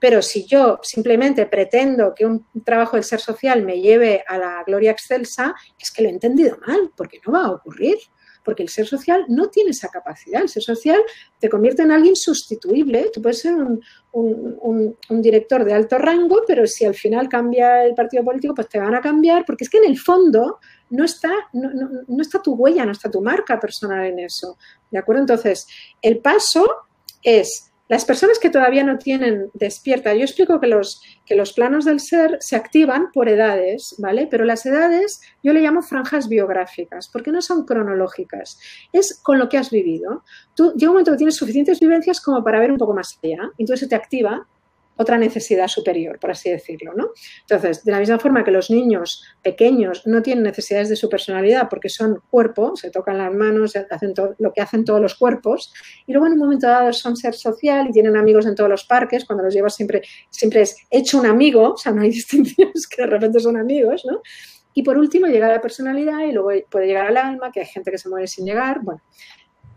Pero si yo simplemente pretendo que un trabajo del ser social me lleve a la gloria excelsa, es que lo he entendido mal, porque no va a ocurrir porque el ser social no tiene esa capacidad. El ser social te convierte en alguien sustituible. Tú puedes ser un, director de alto rango, pero si al final cambia el partido político, pues te van a cambiar, porque es que en el fondo no está, no está tu huella, no está tu marca personal en eso. ¿De acuerdo? Entonces, el paso es las personas que todavía no tienen despierta, yo explico que los, que los planos del ser se activan por edades, ¿vale? Pero las edades yo le llamo franjas biográficas, porque no son cronológicas, es con lo que has vivido. Tú llega un momento que tienes suficientes vivencias como para ver un poco más allá, entonces se te activa otra necesidad superior, por así decirlo, ¿no? Entonces, de la misma forma que los niños pequeños no tienen necesidades de su personalidad porque son cuerpo, se tocan las manos, hacen lo que hacen todos los cuerpos, y luego en un momento dado son ser social y tienen amigos en todos los parques, cuando los llevas siempre, siempre es hecho un amigo, o sea, no hay distinciones que de repente son amigos, ¿no? Y por último llega la personalidad y luego puede llegar al alma, que hay gente que se muere sin llegar. Bueno,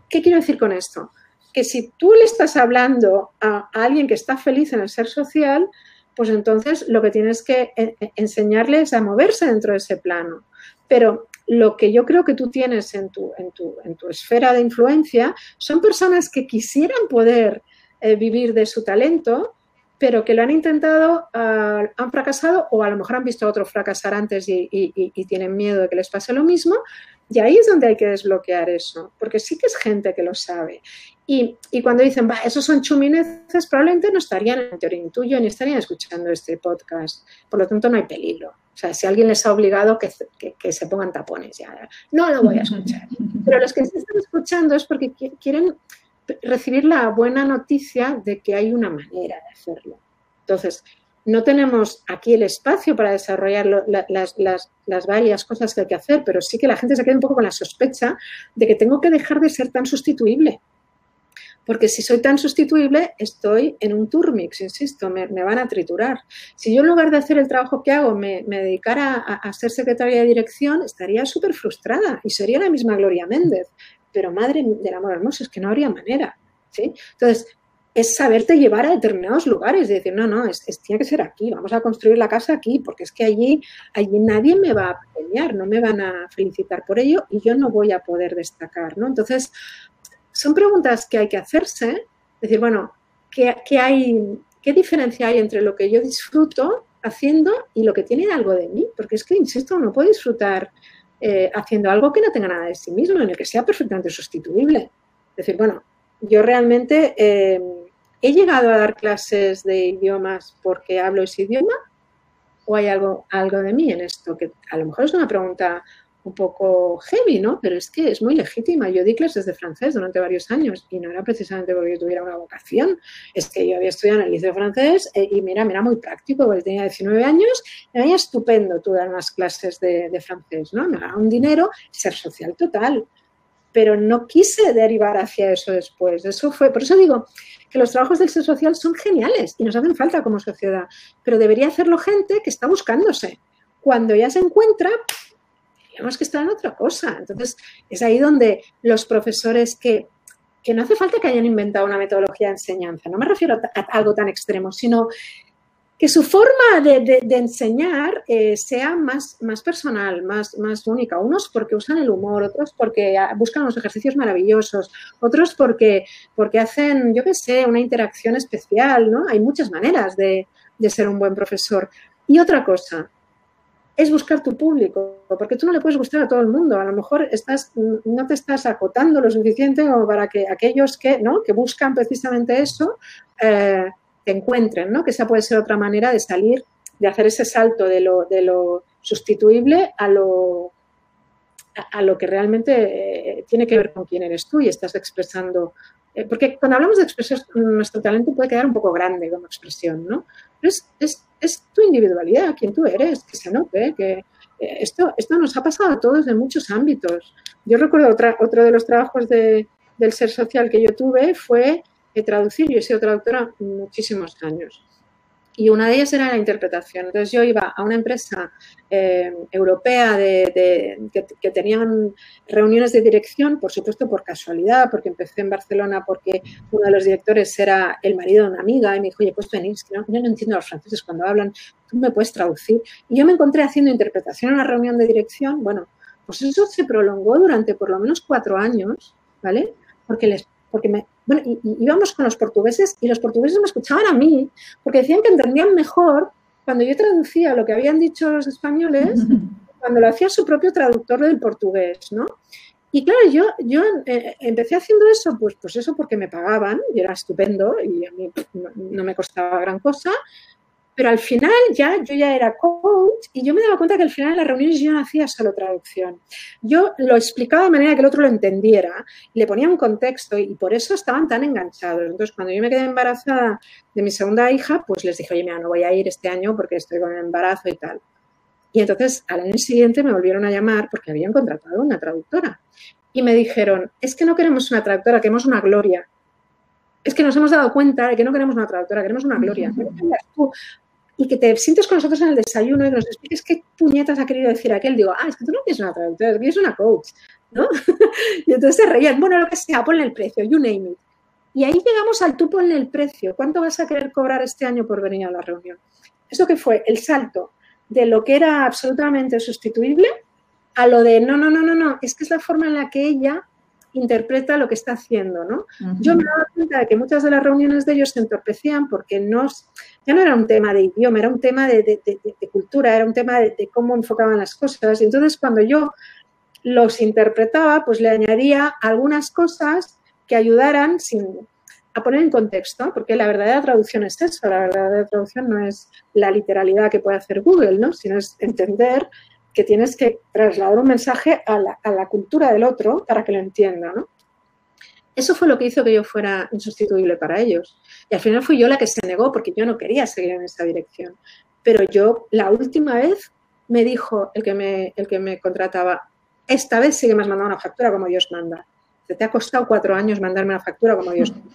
¿qué quiero decir con esto? Que si tú le estás hablando a, alguien que está feliz en el ser social, pues entonces lo que tienes que eh, eh, enseñarle es a moverse dentro de ese plano. Pero lo que yo creo que tú tienes en tu, en tu, en tu esfera de influencia son personas que quisieran poder eh, vivir de su talento, pero que lo han intentado, ah, han fracasado o a lo mejor han visto a otro fracasar antes y, tienen miedo de que les pase lo mismo. Y ahí es donde hay que desbloquear eso, porque sí que es gente que lo sabe. Y, cuando dicen, esos son chumineces, probablemente no estarían en teoría tuyo ni estarían escuchando este podcast. Por lo tanto, no hay peligro. O sea, si alguien les ha obligado que, que, se pongan tapones, ya no lo voy a escuchar. Pero los que se están escuchando es porque quieren recibir la buena noticia de que hay una manera de hacerlo. Entonces, no tenemos aquí el espacio para desarrollar las, varias cosas que hay que hacer, pero sí que la gente se queda un poco con la sospecha de que tengo que dejar de ser tan sustituible porque si soy tan sustituible, estoy en un turmix, insisto, me, van a triturar. Si yo en lugar de hacer el trabajo que hago me, dedicara a, ser secretaria de dirección, estaría súper frustrada y sería la misma Gloria Méndez. pero madre del amor hermoso, es que no habría manera. ¿sí? Entonces, es saberte llevar a determinados lugares y decir, no, no, es, tiene que ser aquí, vamos a construir la casa aquí, porque es que allí, allí nadie me va a premiar, no me van a felicitar por ello y yo no voy a poder destacar, ¿no? Entonces, son preguntas que hay que hacerse, decir, bueno, ¿qué, hay, ¿qué diferencia hay entre lo que yo disfruto haciendo y lo que tiene algo de mí? Porque es que, insisto, no puedo disfrutar eh, haciendo algo que no tenga nada de sí mismo, en el que sea perfectamente sustituible. Es decir, bueno, yo realmente eh, he llegado a dar clases de idiomas porque hablo ese idioma o hay algo, algo de mí en esto, que a lo mejor es una pregunta un poco heavy, ¿no? Pero es que es muy legítima. Yo di clases de francés durante varios años y no era precisamente porque yo tuviera una vocación, es que yo había estudiado en el liceo francés eh, y mira, era muy práctico, porque tenía 19 años y me estupendo tú dar unas clases de, de francés, ¿no? Me daba un dinero, ser social total pero no quise derivar hacia eso después. Eso fue, por eso digo que los trabajos del ser social son geniales y nos hacen falta como sociedad, pero debería hacerlo gente que está buscándose. Cuando ya se encuentra, tenemos que estar en otra cosa. Entonces, es ahí donde los profesores que, que no hace falta que hayan inventado una metodología de enseñanza, no me refiero a, a algo tan extremo, sino que su forma de, enseñar eh, sea más, personal, más, única. Unos porque usan el humor, otros porque buscan unos ejercicios maravillosos, otros porque, porque hacen, yo qué sé, una interacción especial, ¿no? Hay muchas maneras de, de ser un buen profesor. Y otra cosa, es buscar tu público, porque tú no le puedes gustar a todo el mundo. A lo mejor estás, no te estás acotando lo suficiente para que aquellos que, ¿no? que buscan precisamente eso eh, encuentren, ¿no? Que esa puede ser otra manera de salir, de hacer ese salto de lo, de lo sustituible a lo, a, lo que realmente eh, tiene que ver con quién eres tú y estás expresando. Eh, porque cuando hablamos de expresar nuestro talento puede quedar un poco grande como expresión, ¿no? Pero es, es, tu individualidad, quién tú eres, que se note, que eh, esto, esto nos ha pasado a todos en muchos ámbitos. Yo recuerdo otra, otro de los trabajos de, del ser social que yo tuve fue traducir. Yo he sido traductora muchísimos años. Y una de ellas era la interpretación. Entonces yo iba a una empresa eh, europea de, que, tenían reuniones de dirección, por supuesto por casualidad, porque empecé en Barcelona porque uno de los directores era el marido de una amiga y me dijo, oye, pues venís, que no, yo no entiendo a los franceses cuando hablan, tú me puedes traducir. Y yo me encontré haciendo interpretación en una reunión de dirección. Bueno, pues eso se prolongó durante por lo menos cuatro años, ¿vale? Porque les porque me, bueno, y, íbamos con los portugueses y los portugueses me escuchaban a mí, porque decían que entendían mejor cuando yo traducía lo que habían dicho los españoles, cuando lo hacía su propio traductor del portugués, ¿no? Y claro, yo, yo eh, empecé haciendo eso, pues, pues eso porque me pagaban y era estupendo y a mí no me costaba gran cosa, pero al final ya yo ya era coach y yo me daba cuenta que al final en las reuniones yo no hacía solo traducción. Yo lo explicaba de manera que el otro lo entendiera, le ponía un contexto y por eso estaban tan enganchados. Entonces, cuando yo me quedé embarazada de mi segunda hija, pues les dije, oye, mira, no voy a ir este año porque estoy con el embarazo y tal. Y entonces al año siguiente me volvieron a llamar porque habían contratado una traductora. Y me dijeron, es que no queremos una traductora, queremos una gloria es que nos hemos dado cuenta de que no queremos una traductora, queremos una gloria y que te sientes con nosotros en el desayuno y nos expliques qué puñetas ha querido decir aquel, digo, ah, es que tú no eres una traductora, es una coach, ¿no? y entonces se reían, bueno, lo que sea, ponle el precio, you name it. Y ahí llegamos al tú ponle el precio, ¿cuánto vas a querer cobrar este año por venir a la reunión? Eso que fue el salto de lo que era absolutamente sustituible a lo de, no, no, no, no, no, es que es la forma en la que ella interpreta lo que está haciendo, ¿no? Yo me daba cuenta de que muchas de las reuniones de ellos se entorpecían porque no, ya no era un tema de idioma, era un tema de, cultura, era un tema de, cómo enfocaban las cosas. Y entonces cuando yo los interpretaba, pues le añadía algunas cosas que ayudaran sin, a poner en contexto, porque la verdadera traducción es eso, la verdadera traducción no es la literalidad que puede hacer Google, ¿no? sino es entender que tienes que trasladar un mensaje a la, cultura del otro para que lo entienda, ¿no? Eso fue lo que hizo que yo fuera insustituible para ellos. Y al final fui yo la que se negó porque yo no quería seguir en esa dirección. Pero yo, la última vez, me dijo el que me, el que me contrataba, esta vez sí que me has mandado una factura como Dios manda. Te ha costado cuatro años mandarme una factura como Dios manda.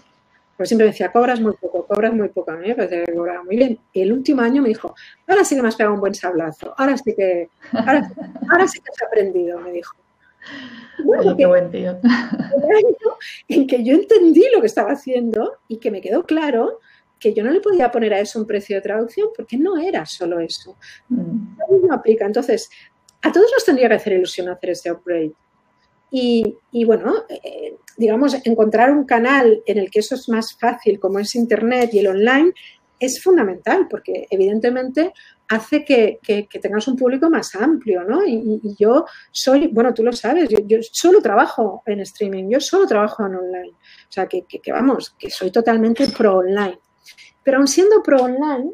Porque siempre me decía, cobras muy poco, cobras muy poco. A mí me parece que cobraba muy bien. Y el último año me dijo, ahora sí que me has pegado un buen sablazo, ahora sí que, ahora, sí que has aprendido, me dijo. Bueno, qué buen tío. En que yo entendí lo que estaba haciendo y que me quedó claro que yo no le podía poner a eso un precio de traducción porque no era solo eso. Mm. No aplica. Entonces, a todos nos tendría que hacer ilusión hacer ese upgrade. Y, bueno, eh, digamos, encontrar un canal en el que eso es más fácil, como es Internet y el online, es fundamental porque evidentemente hace que, tengas un público más amplio, ¿no? Y, yo soy, bueno, tú lo sabes, yo, solo trabajo en streaming, yo solo trabajo en online. O sea, que, que vamos, que soy totalmente pro online. Pero aun siendo pro online,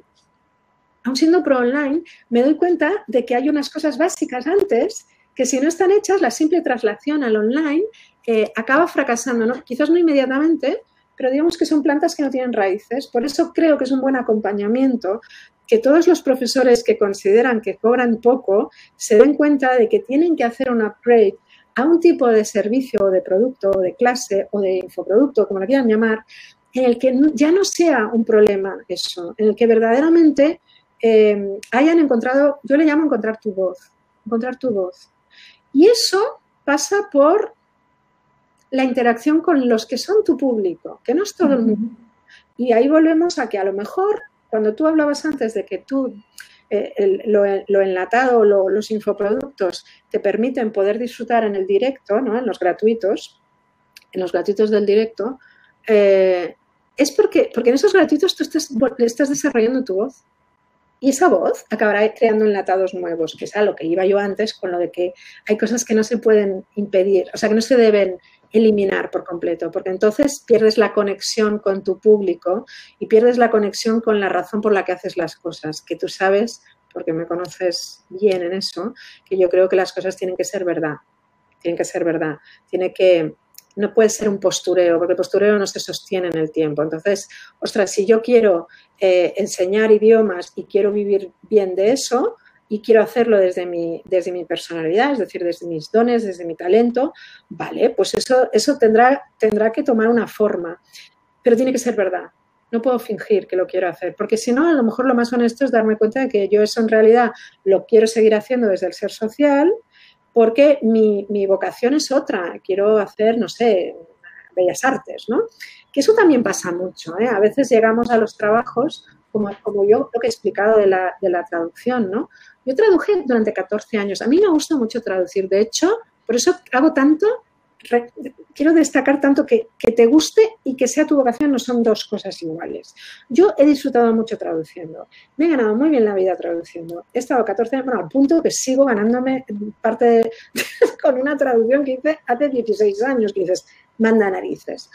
aun siendo pro online, me doy cuenta de que hay unas cosas básicas antes que si no están hechas, la simple traslación al online eh, acaba fracasando, ¿no? quizás no inmediatamente, pero digamos que son plantas que no tienen raíces. Por eso creo que es un buen acompañamiento que todos los profesores que consideran que cobran poco se den cuenta de que tienen que hacer un upgrade a un tipo de servicio o de producto o de clase o de infoproducto, como lo quieran llamar, en el que ya no sea un problema eso, en el que verdaderamente eh, hayan encontrado, yo le llamo encontrar tu voz, encontrar tu voz. Y eso pasa por la interacción con los que son tu público, que no es todo el mundo. Y ahí volvemos a que a lo mejor, cuando tú hablabas antes de que tú eh, lo, enlatado, los infoproductos te permiten poder disfrutar en el directo, ¿no? en los gratuitos, en los gratuitos del directo, eh, es porque, porque en esos gratuitos tú estás, estás desarrollando tu voz. Y esa voz acabará creando enlatados nuevos, que es a lo que iba yo antes con lo de que hay cosas que no se pueden impedir, o sea, que no se deben eliminar por completo, porque entonces pierdes la conexión con tu público y pierdes la conexión con la razón por la que haces las cosas, que tú sabes, porque me conoces bien en eso, que yo creo que las cosas tienen que ser verdad, tienen que ser verdad, tiene que no puede ser un postureo, porque el postureo no se sostiene en el tiempo. Entonces, ostras, si yo quiero eh, enseñar idiomas y quiero vivir bien de eso y quiero hacerlo desde mi, desde mi personalidad, es decir, desde mis dones, desde mi talento, vale, pues eso, eso tendrá, tendrá que tomar una forma, pero tiene que ser verdad. No puedo fingir que lo quiero hacer, porque si no, a lo mejor lo más honesto es darme cuenta de que yo eso en realidad lo quiero seguir haciendo desde el ser social, porque mi, mi vocación es otra. Quiero hacer, no sé, bellas artes, ¿no? Que eso también pasa mucho. ¿eh? A veces llegamos a los trabajos, como, como yo lo que he explicado de la, de la traducción, ¿no? Yo traduje durante 14 años. A mí me gusta mucho traducir. De hecho, por eso hago tanto quiero destacar tanto que, te guste y que sea tu vocación no son dos cosas iguales. Yo he disfrutado mucho traduciendo. Me he ganado muy bien la vida traduciendo. He estado 14 años, bueno, al punto que sigo ganándome parte con una traducción que hice hace 16 años, que dices, manda narices.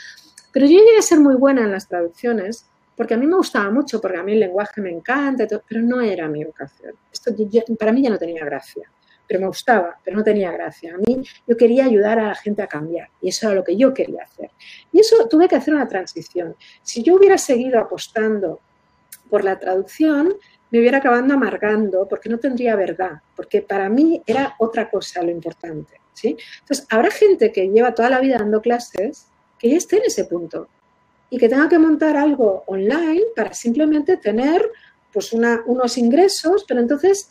Pero yo llegué a ser muy buena en las traducciones porque a mí me gustaba mucho, porque a mí el lenguaje me encanta, pero no era mi vocación. Esto para mí ya no tenía gracia pero me gustaba, pero no tenía gracia. A mí yo quería ayudar a la gente a cambiar y eso era lo que yo quería hacer. Y eso tuve que hacer una transición. Si yo hubiera seguido apostando por la traducción, me hubiera acabado amargando porque no tendría verdad, porque para mí era otra cosa lo importante. ¿sí? Entonces, habrá gente que lleva toda la vida dando clases que ya esté en ese punto y que tenga que montar algo online para simplemente tener pues unos ingresos, pero entonces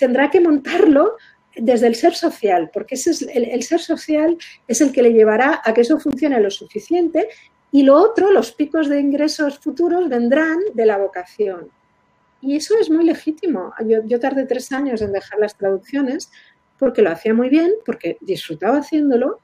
tendrá que montarlo desde el ser social, porque ese es el, ser social es el que le llevará a que eso funcione lo suficiente y lo otro, los picos de ingresos futuros vendrán de la vocación. Y eso es muy legítimo. Yo, yo tardé tres años en dejar las traducciones porque lo hacía muy bien, porque disfrutaba haciéndolo,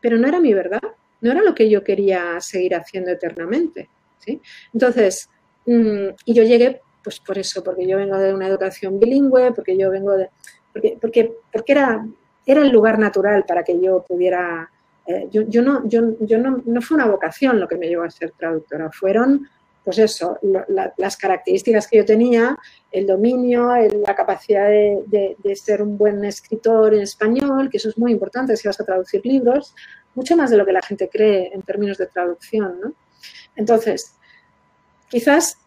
pero no era mi verdad, no era lo que yo quería seguir haciendo eternamente. ¿sí? Entonces, mm, y yo llegué pues por eso, porque yo vengo de una educación bilingüe, porque yo vengo de... porque, porque, porque era, era el lugar natural para que yo pudiera... Eh, yo, yo, no, yo, yo no, no, fue una vocación lo que me llevó a ser traductora, fueron, pues eso, las características que yo tenía, el dominio, la capacidad de, de, ser un buen escritor en español, que eso es muy importante si vas a traducir libros, mucho más de lo que la gente cree en términos de traducción, ¿no? Entonces, quizás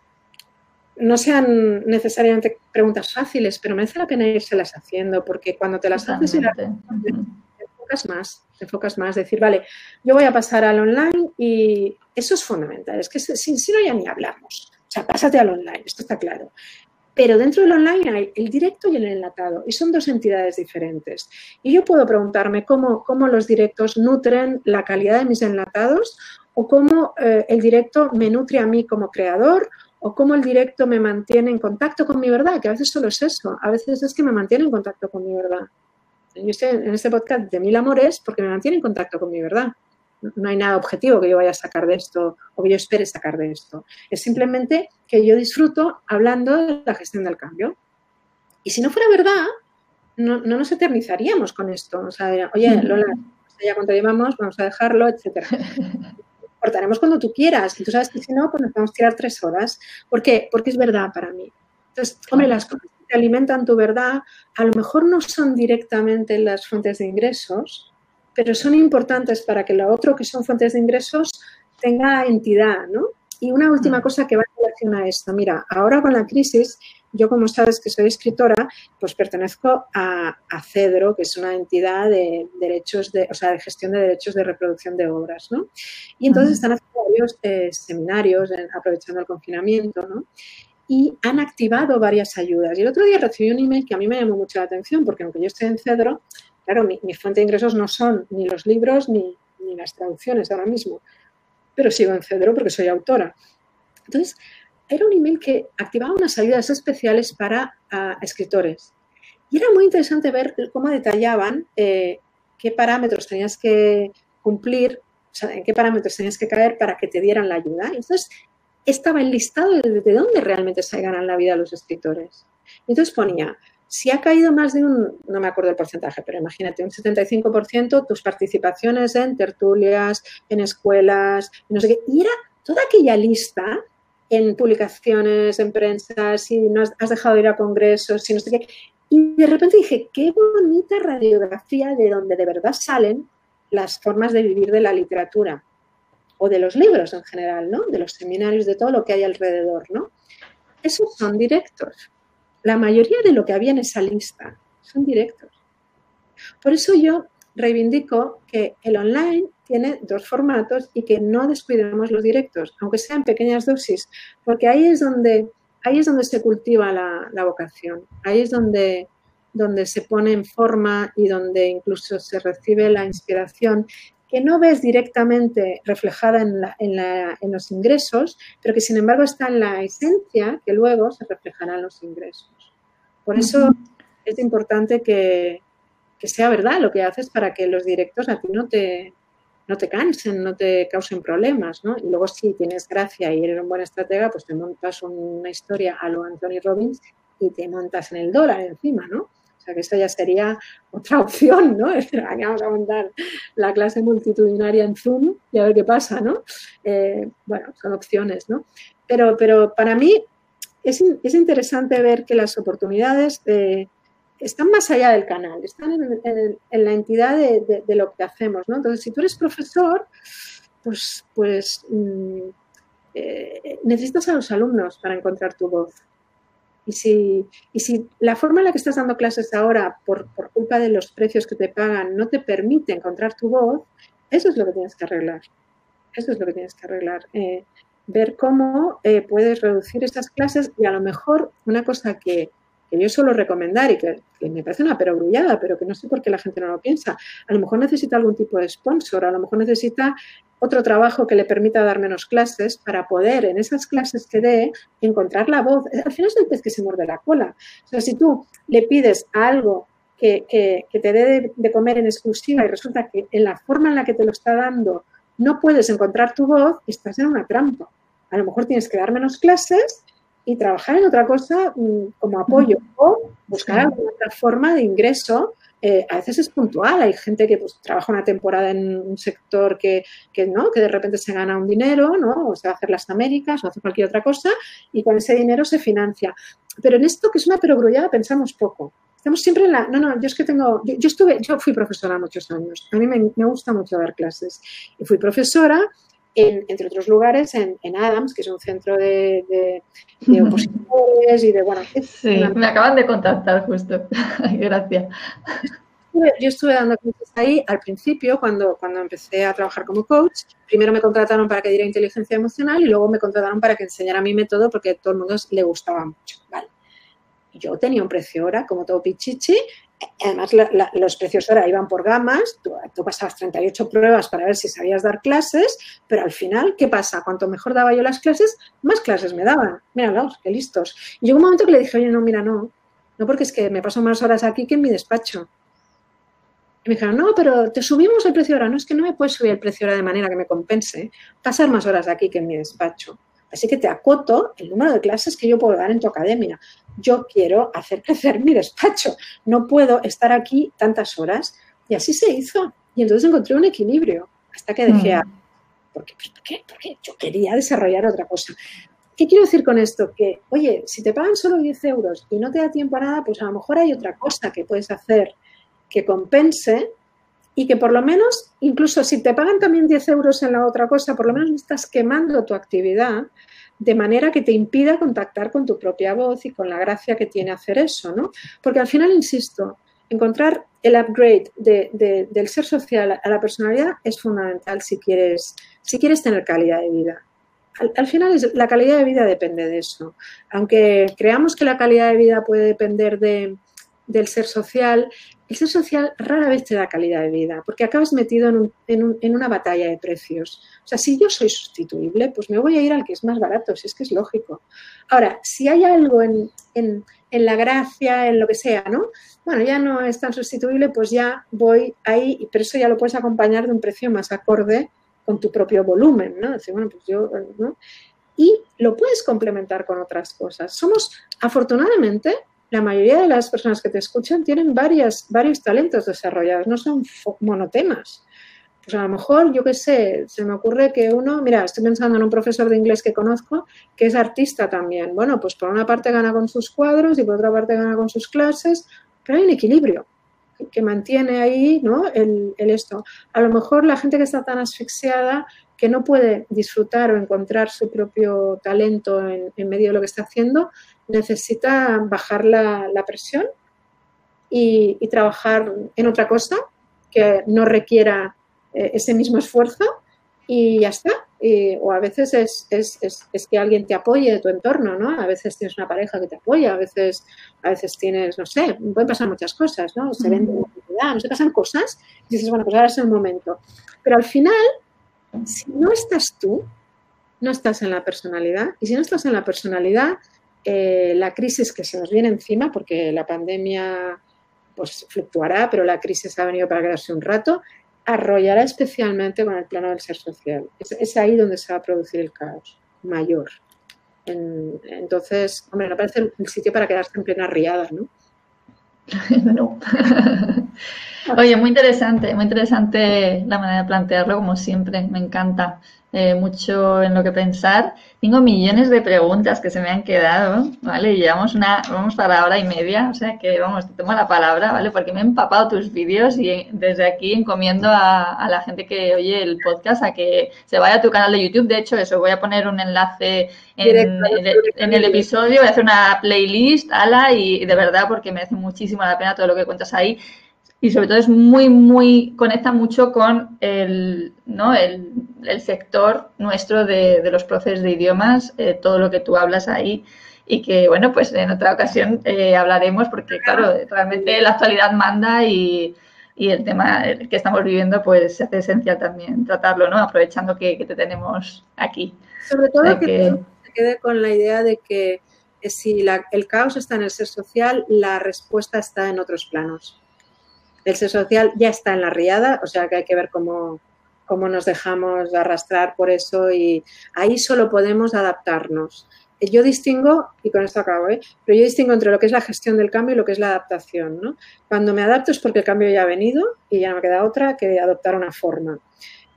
no sean necesariamente preguntas fáciles, pero merece la pena irselas haciendo, porque cuando te las haces, te enfocas más, te enfocas más, decir, vale, yo voy a pasar al online y eso es fundamental, es que sin si no ya ni hablamos, o sea, pásate al online, esto está claro. Pero dentro del online hay el directo y el enlatado, y son dos entidades diferentes. Y yo puedo preguntarme cómo, cómo los directos nutren la calidad de mis enlatados o cómo eh, el directo me nutre a mí como creador o cómo el directo me mantiene en contacto con mi verdad, que a veces solo es eso, a veces es que me mantiene en contacto con mi verdad. Yo estoy en este podcast de mil amores porque me mantiene en contacto con mi verdad. No hay nada objetivo que yo vaya a sacar de esto o que yo espere sacar de esto. Es simplemente que yo disfruto hablando de la gestión del cambio. Y si no fuera verdad, no, nos eternizaríamos con esto. O sea, oye, Lola, ya cuánto llevamos, vamos a dejarlo, etcétera. Cortaremos cuando tú quieras. Y tú sabes que si no, pues nos vamos a tirar tres horas. ¿Por qué? Porque es verdad para mí. Entonces, hombre, las cosas que alimentan tu verdad a lo mejor no son directamente las fuentes de ingresos, pero son importantes para que lo otro que son fuentes de ingresos tenga entidad, ¿no? Y una última mm. cosa que va en relación a esto. Mira, ahora con la crisis, yo como sabes que soy escritora, pues pertenezco a, CEDRO, que es una entidad de derechos de, o sea, de gestión de derechos de reproducción de obras, ¿no? Y entonces están haciendo varios eh, seminarios aprovechando el confinamiento, ¿no? Y han activado varias ayudas. Y el otro día recibí un email que a mí me llamó mucho la atención, porque aunque yo estoy en CEDRO, Claro, mi, fuente de ingresos no son ni los libros ni, las traducciones ahora mismo, pero sigo en Cedro porque soy autora. Entonces, era un email que activaba unas ayudas especiales para ah, escritores. Y era muy interesante ver cómo detallaban eh, qué parámetros tenías que cumplir, o sea, en qué parámetros tenías que caer para que te dieran la ayuda. Entonces, estaba enlistado de, de dónde realmente se ganan la vida los escritores. Entonces ponía si ha caído más de un, no me acuerdo el porcentaje, pero imagínate, un 75% tus participaciones en tertulias, en escuelas, no sé qué, y era toda aquella lista en publicaciones, en prensa, si no has, dejado de ir a congresos, si no sé qué. Y de repente dije, qué bonita radiografía de donde de verdad salen las formas de vivir de la literatura o de los libros en general, ¿no? De los seminarios, de todo lo que hay alrededor, ¿no? Esos son directos la mayoría de lo que había en esa lista son directos. Por eso yo reivindico que el online tiene dos formatos y que no descuidemos los directos, aunque sean pequeñas dosis, porque ahí es donde, ahí es donde se cultiva la, vocación, ahí es donde, donde se pone en forma y donde incluso se recibe la inspiración que no ves directamente reflejada en, los ingresos, pero que sin embargo está en la esencia que luego se reflejará en los ingresos. Por eso es importante que, sea verdad lo que haces para que los directos a ti no te, no te cansen, no te causen problemas, ¿no? Y luego si tienes gracia y eres un buen estratega, pues te montas una historia a lo Anthony Robbins y te montas en el dólar encima, ¿no? Sea que eso ya sería otra opción, ¿no? Vamos a montar la clase multitudinaria en Zoom y a ver qué pasa, ¿no? Eh, bueno, son opciones, ¿no? Pero, pero para mí es, interesante ver que las oportunidades eh, están más allá del canal, están en, la entidad de, lo que hacemos, ¿no? Entonces, si tú eres profesor, pues, pues mm, eh, necesitas a los alumnos para encontrar tu voz. Y si, y si la forma en la que estás dando clases ahora, por, culpa de los precios que te pagan, no te permite encontrar tu voz, eso es lo que tienes que arreglar. Eso es lo que tienes que arreglar. Eh, ver cómo eh, puedes reducir esas clases y a lo mejor una cosa que, que yo suelo recomendar y que, me parece una perogrullada, pero que no sé por qué la gente no lo piensa. A lo mejor necesita algún tipo de sponsor, a lo mejor necesita otro trabajo que le permita dar menos clases para poder en esas clases que dé encontrar la voz. Al final es el pez que se muerde la cola. O sea, si tú le pides algo que, que, te dé de, comer en exclusiva y resulta que en la forma en la que te lo está dando no puedes encontrar tu voz, estás en una trampa. A lo mejor tienes que dar menos clases y trabajar en otra cosa mm, como apoyo o buscar alguna otra forma de ingreso. Eh, a veces es puntual, hay gente que pues, trabaja una temporada en un sector que, ¿no? que de repente se gana un dinero, ¿no? o se va a hacer las Américas o hace cualquier otra cosa y con ese dinero se financia. Pero en esto que es una perogrullada pensamos poco. Estamos siempre en la... No, no, yo es que tengo... Yo, estuve, yo fui profesora muchos años. A mí me, me gusta mucho dar clases. Y fui profesora entre otros lugares, en, Adams, que es un centro de, opositores y de, bueno... Sí, me acaban de contactar justo. Gracias. Yo estuve dando clases ahí al principio, cuando, cuando empecé a trabajar como coach. Primero me contrataron para que diera inteligencia emocional y luego me contrataron para que enseñara mi método porque a todo el mundo le gustaba mucho. Vale. yo tenía un precio hora como todo pichichi. Además, los precios hora iban por gamas. Tú, tú, pasabas 38 pruebas para ver si sabías dar clases, pero al final, ¿qué pasa? Cuanto mejor daba yo las clases, más clases me daban. Míralos, qué listos. Y llegó un momento que le dije, oye, no, mira, no. No, porque es que me paso más horas aquí que en mi despacho. Y me dijeron, no, pero te subimos el precio hora. No, es que no me puedes subir el precio hora de manera que me compense pasar más horas aquí que en mi despacho. Así que te acoto el número de clases que yo puedo dar en tu academia. Yo quiero hacer crecer mi despacho. No puedo estar aquí tantas horas. Y así se hizo. Y entonces encontré un equilibrio hasta que dejé mm. ¿Por qué? ¿Por qué? Porque yo quería desarrollar otra cosa. ¿Qué quiero decir con esto? Que, oye, si te pagan solo 10 euros y no te da tiempo a nada, pues a lo mejor hay otra cosa que puedes hacer que compense y que por lo menos, incluso si te pagan también 10 euros en la otra cosa, por lo menos estás quemando tu actividad de manera que te impida contactar con tu propia voz y con la gracia que tiene hacer eso, ¿no? Porque al final, insisto, encontrar el upgrade del ser social a la personalidad es fundamental si quieres, si quieres tener calidad de vida. Al, al, final, la calidad de vida depende de eso. Aunque creamos que la calidad de vida puede depender de, del ser social, el ser social rara vez te da calidad de vida, porque acabas metido en, una batalla de precios. O sea, si yo soy sustituible, pues me voy a ir al que es más barato, si es que es lógico. Ahora, si hay algo en, la gracia, en lo que sea, ¿no? Bueno, ya no es tan sustituible, pues ya voy ahí, pero eso ya lo puedes acompañar de un precio más acorde con tu propio volumen, ¿no? Decir, bueno, pues yo, ¿no? Y lo puedes complementar con otras cosas. Somos, afortunadamente, la mayoría de las personas que te escuchan tienen varias, varios talentos desarrollados, no son monotemas. Pues a lo mejor, yo qué sé, se me ocurre que uno, mira, estoy pensando en un profesor de inglés que conozco que es artista también. Bueno, pues por una parte gana con sus cuadros y por otra parte gana con sus clases, pero hay un equilibrio que mantiene ahí ¿no? el, el esto. A lo mejor la gente que está tan asfixiada que no puede disfrutar o encontrar su propio talento en, medio de lo que está haciendo, necesita bajar la, presión y, trabajar en otra cosa que no requiera eh, ese mismo esfuerzo y ya está. o a veces es, es, es, que alguien te apoye de tu entorno, ¿no? A veces tienes una pareja que te apoya, a veces, a veces tienes, no sé, pueden pasar muchas cosas, ¿no? Se vende no se pasan cosas y dices, bueno, pues ahora es el momento. Pero al final si no estás tú, no estás en la personalidad. Y si no estás en la personalidad, eh, la crisis que se nos viene encima, porque la pandemia pues fluctuará, pero la crisis ha venido para quedarse un rato, arrollará especialmente con el plano del ser social. Es, ahí donde se va a producir el caos mayor. entonces, hombre, no parece el sitio para quedarse en plena riada, ¿no? no. Oye, muy interesante, muy interesante la manera de plantearlo, como siempre, me encanta. Eh, mucho en lo que pensar. Tengo millones de preguntas que se me han quedado, ¿vale? Y llevamos una, vamos para hora y media, o sea que, vamos, te tomo la palabra, ¿vale? Porque me he empapado tus vídeos y desde aquí encomiendo a, la gente que oye el podcast a que se vaya a tu canal de YouTube. De hecho, eso, voy a poner un enlace en, el, episodio, voy a hacer una playlist, ala, y de verdad, porque merece muchísimo la pena todo lo que cuentas ahí y sobre todo es muy, muy, conecta mucho con el, ¿no? el, el sector nuestro de, de, los procesos de idiomas, eh, todo lo que tú hablas ahí y que, bueno, pues en otra ocasión eh, hablaremos porque, claro, realmente la actualidad manda y, y el tema que estamos viviendo, pues se hace esencial también tratarlo, ¿no? Aprovechando que, que te tenemos aquí. Sobre todo que, se quede con la idea de que eh, si la, el caos está en el ser social, la respuesta está en otros planos el ser social ya está en la riada, o sea que hay que ver cómo, cómo nos dejamos arrastrar por eso y ahí solo podemos adaptarnos. Yo distingo, y con esto acabo, ¿eh? pero yo distingo entre lo que es la gestión del cambio y lo que es la adaptación. ¿no? Cuando me adapto es porque el cambio ya ha venido y ya no me queda otra que adoptar una forma.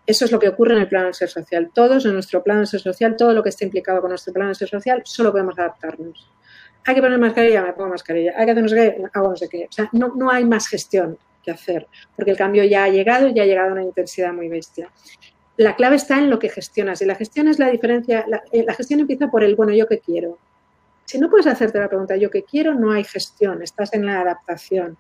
Eso es lo que ocurre en el plano del ser social. Todos en nuestro plano del ser social, todo lo que esté implicado con nuestro plano del ser social, solo podemos adaptarnos. Hay que poner mascarilla, me pongo mascarilla. Hay que hacer no sé qué, hago no sé qué. O sea, no, no hay más gestión que hacer, porque el cambio ya ha llegado y ya ha llegado a una intensidad muy bestia. La clave está en lo que gestionas y la gestión es la diferencia, la, eh, gestión empieza por el, bueno, yo qué quiero. Si no puedes hacerte la pregunta, yo qué quiero, no hay gestión, estás en la adaptación.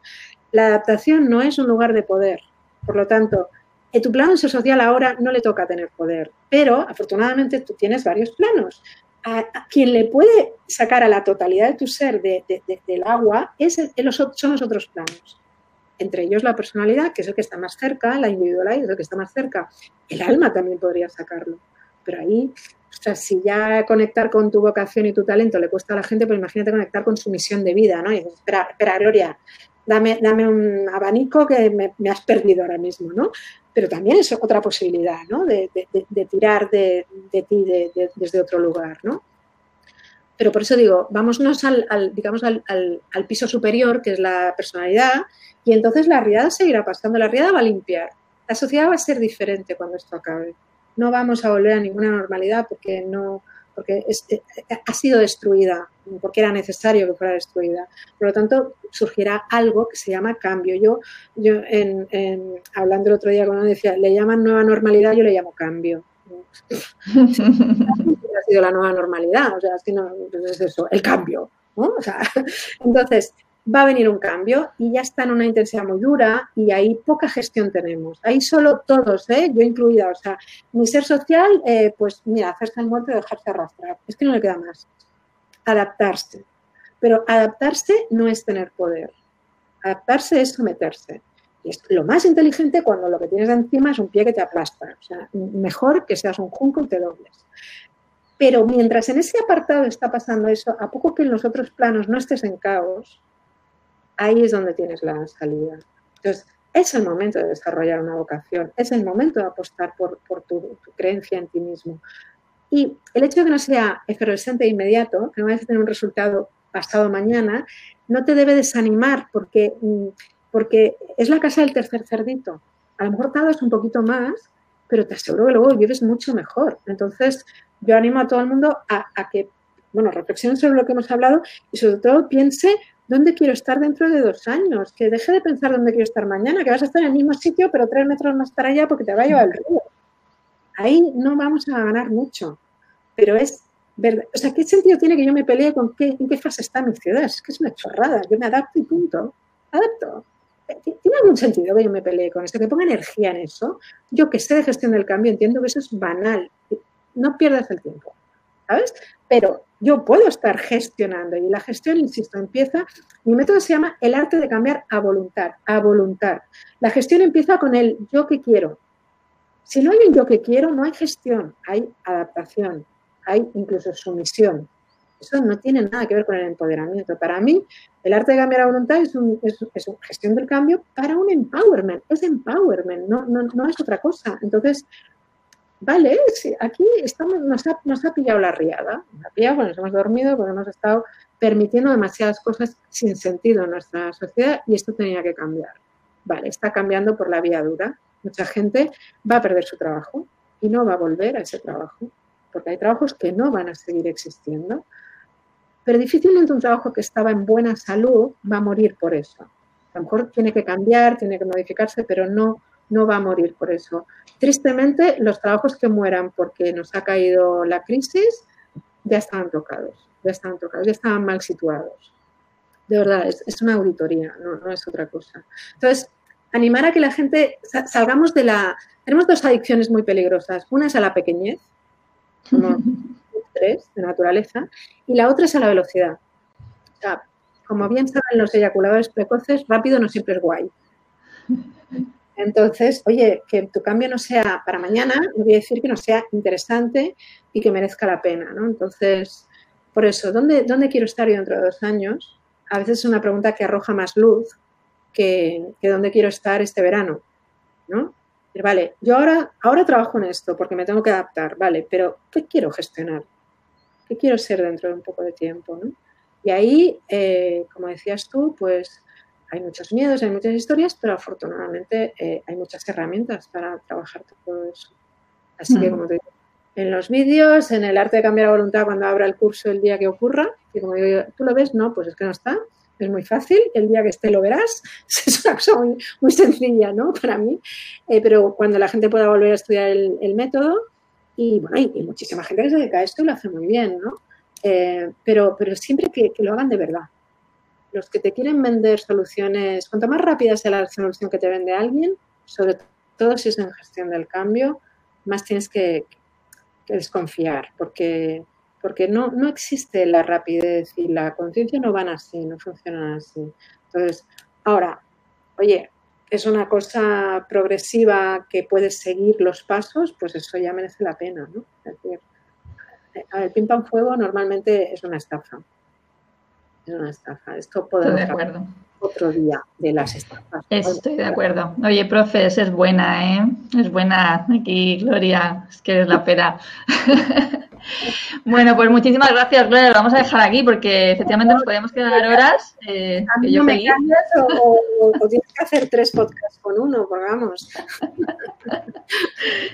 La adaptación no es un lugar de poder, por lo tanto, en tu plano social ahora no le toca tener poder, pero afortunadamente tú tienes varios planos. a, quien le puede sacar a la totalidad de tu ser del agua es son los otros planos. Entre ellos la personalidad, que es el que está más cerca, la individualidad es el que está más cerca. El alma también podría sacarlo. Pero ahí, o sea, si ya conectar con tu vocación y tu talento le cuesta a la gente, pues imagínate conectar con su misión de vida, ¿no? Y dices, espera, espera, Gloria, dame, dame un abanico que me, me, has perdido ahora mismo, ¿no? pero también es otra posibilidad, ¿no? De, tirar de, ti desde otro lugar, ¿no? Pero por eso digo, vámonos al, digamos, al, piso superior, que es la personalidad, y entonces la riada seguirá pasando, la riada va a limpiar. La sociedad va a ser diferente cuando esto acabe. No vamos a volver a ninguna normalidad porque no, porque eh, ha sido destruida, porque era necesario que fuera destruida. Por lo tanto, surgirá algo que se llama cambio. Yo, yo en, hablando el otro día con uno decía, le llaman nueva normalidad, yo le llamo cambio. Ha sido la nueva normalidad, o sea, es, no, es eso, el cambio. entonces, va a venir un cambio y ya está en una intensidad muy dura y ahí poca gestión tenemos. Ahí solo todos, ¿eh? yo incluida, o sea, mi ser social, eh, pues mira, hacerse el muerto y dejarse arrastrar. Es que no le queda más. Adaptarse. Pero adaptarse no es tener poder. Adaptarse es someterse. Es lo más inteligente cuando lo que tienes encima es un pie que te aplasta. O sea, mejor que seas un junco y te dobles. Pero mientras en ese apartado está pasando eso, a poco que en los otros planos no estés en caos, ahí es donde tienes la salida. Entonces, es el momento de desarrollar una vocación, es el momento de apostar por, tu, creencia en ti mismo. Y el hecho de que no sea efervescente e inmediato, que no vayas a tener un resultado pasado mañana, no te debe desanimar porque, mm, porque es la casa del tercer cerdito. A lo mejor tardas un poquito más, pero te aseguro que luego vives mucho mejor. Entonces, yo animo a todo el mundo a, que, bueno, reflexione sobre lo que hemos hablado y sobre todo piense ¿dónde quiero estar dentro de dos años? Que deje de pensar dónde quiero estar mañana, que vas a estar en el mismo sitio, pero tres metros más para allá porque te va a llevar el río. Ahí no vamos a ganar mucho, pero es verdad. O sea, ¿qué sentido tiene que yo me pelee con qué, en qué fase está mi ciudad? Es que es una chorrada. Yo me adapto y punto. Adapto. ¿Tiene algún sentido que yo me pelee con esto? Que ponga energía en eso. Yo que sé de gestión del cambio entiendo que eso es banal. No pierdas el tiempo. ¿Sabes? Pero yo puedo estar gestionando y la gestión, insisto, empieza, mi método se llama el arte de cambiar a voluntad, a voluntad. La gestión empieza con el yo que quiero. Si no hay un yo que quiero, no hay gestión, hay adaptación, hay incluso sumisión. Eso no tiene nada que ver con el empoderamiento. Para mí, el arte de cambiar a voluntad es, una gestión del cambio para un empowerment. Es empowerment, no, no, no es otra cosa. Entonces, vale, aquí estamos, nos, ha, nos ha pillado la riada, nos ha pillado nos hemos dormido, porque hemos estado permitiendo demasiadas cosas sin sentido en nuestra sociedad y esto tenía que cambiar. Vale, está cambiando por la vía dura. Mucha gente va a perder su trabajo y no va a volver a ese trabajo, porque hay trabajos que no van a seguir existiendo. Pero difícilmente un trabajo que estaba en buena salud va a morir por eso. A lo mejor tiene que cambiar, tiene que modificarse, pero no no va a morir por eso. Tristemente, los trabajos que mueran porque nos ha caído la crisis ya estaban tocados, ya estaban tocados, ya estaban mal situados. De verdad, es, una auditoría, no, es otra cosa. Entonces, animar a que la gente salgamos de la... Tenemos dos adicciones muy peligrosas. Una es a la pequeñez, como tres de naturaleza, y la otra es a la velocidad. O sea, como bien saben los eyaculadores precoces, rápido no siempre es guay. Entonces, oye, que tu cambio no sea para mañana, no voy a decir que no sea interesante y que merezca la pena, ¿no? Entonces, por eso, ¿dónde, dónde quiero estar yo dentro de dos años? A veces es una pregunta que arroja más luz que, dónde quiero estar este verano, ¿no? Vale, yo ahora, ahora trabajo en esto porque me tengo que adaptar, vale, pero ¿qué quiero gestionar? ¿Qué quiero ser dentro de un poco de tiempo? ¿no? Y ahí, eh, como decías tú, pues hay muchos miedos, hay muchas historias, pero afortunadamente eh, hay muchas herramientas para trabajar todo eso. Así que, mm. como te digo, en los vídeos, en el arte de cambiar la voluntad cuando abra el curso el día que ocurra, y como digo, ¿tú lo ves? No, pues es que no está. Es muy fácil, el día que esté lo verás. Es una cosa muy, sencilla, ¿no? Para mí. Eh, pero cuando la gente pueda volver a estudiar el, método, y bueno, hay, muchísima gente que se dedica a esto y lo hace muy bien, ¿no? Eh, pero, pero siempre que lo hagan de verdad, los que te quieren vender soluciones, cuanto más rápida sea la solución que te vende alguien, sobre todo si es en gestión del cambio, más tienes que, desconfiar, porque porque no, no existe la rapidez y la conciencia no van así, no funcionan así. Entonces, ahora, oye, es una cosa progresiva que puedes seguir los pasos, pues eso ya merece la pena, ¿no? Es decir, eh, el pim pam fuego normalmente es una estafa. Es una estafa. Esto podemos de acuerdo. otro día de las estafas. Estoy de acuerdo. Oye, profes, es buena, ¿eh? Es buena aquí, Gloria. Es que es la pera. Bueno, pues muchísimas gracias, Gloria. Lo vamos a dejar aquí porque efectivamente nos podemos quedar horas. Eh, que yo me o, tienes que hacer tres podcasts con uno, pues vamos.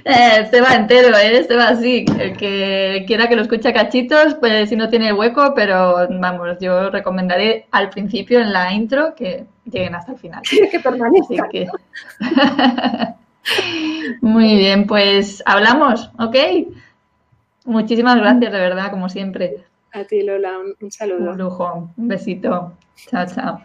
Eh, este va entero, ¿eh? Este va así. El que quiera que lo escuche a cachitos, pues si no tiene hueco, pero vamos, yo recomendaré al principio en la intro que lleguen hasta el final. que permanezca. Muy bien, pues hablamos, ¿ok? Muchísimas gracias, de verdad, como siempre. A ti, Lola, un, saludo. Un lujo, un besito. Chao, chao.